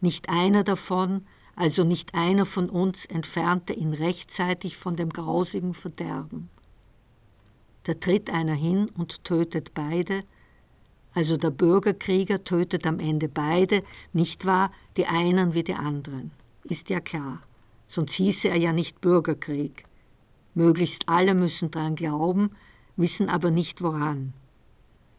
Nicht einer davon, also nicht einer von uns, entfernte ihn rechtzeitig von dem grausigen Verderben. Da tritt einer hin und tötet beide, also der Bürgerkrieger tötet am Ende beide, nicht wahr, die einen wie die anderen. Ist ja klar, sonst hieße er ja nicht Bürgerkrieg. Möglichst alle müssen dran glauben, wissen aber nicht woran.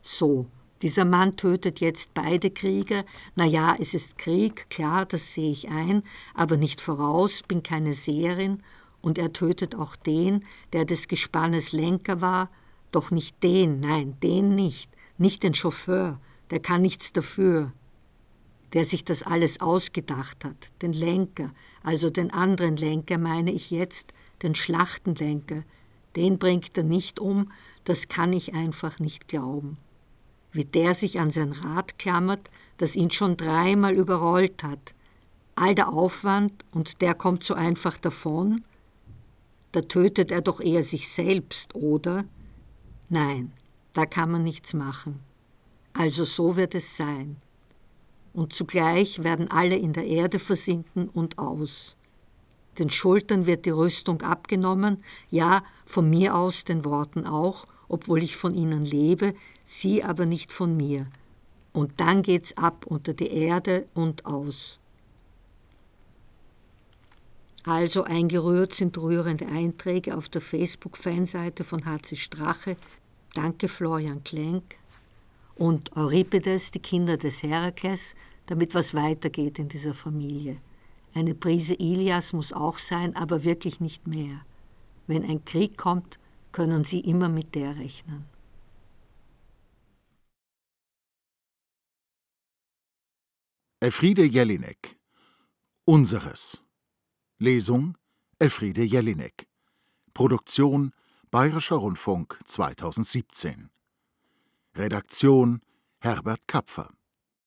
So, dieser Mann tötet jetzt beide Krieger. Na ja, es ist Krieg, klar, das sehe ich ein, aber nicht voraus, bin keine Seherin. Und er tötet auch den, der des Gespannes Lenker war, doch nicht den, nein, den nicht, nicht den Chauffeur, der kann nichts dafür, der sich das alles ausgedacht hat, den Lenker, also den anderen Lenker meine ich jetzt, den Schlachtenlenker, den bringt er nicht um, das kann ich einfach nicht glauben. Wie der sich an sein Rad klammert, das ihn schon dreimal überrollt hat. All der Aufwand und der kommt so einfach davon? Da tötet er doch eher sich selbst, oder? Nein, da kann man nichts machen. Also so wird es sein. Und zugleich werden alle in der Erde versinken und aus. Den Schultern wird die Rüstung abgenommen, ja, von mir aus den Worten auch, obwohl ich von ihnen lebe, sie aber nicht von mir. Und dann geht's ab unter die Erde und aus. Also eingerührt sind rührende Einträge auf der Facebook-Fanseite von HC Strache. Danke Florian Klenk und Euripides, die Kinder des Herakles, damit was weitergeht in dieser Familie. Eine Prise Ilias muss auch sein, aber wirklich nicht mehr. Wenn ein Krieg kommt, können Sie immer mit der rechnen. Elfriede Jelinek Unseres Lesung Elfriede Jelinek. Produktion Bayerischer Rundfunk 2017 Redaktion Herbert Kapfer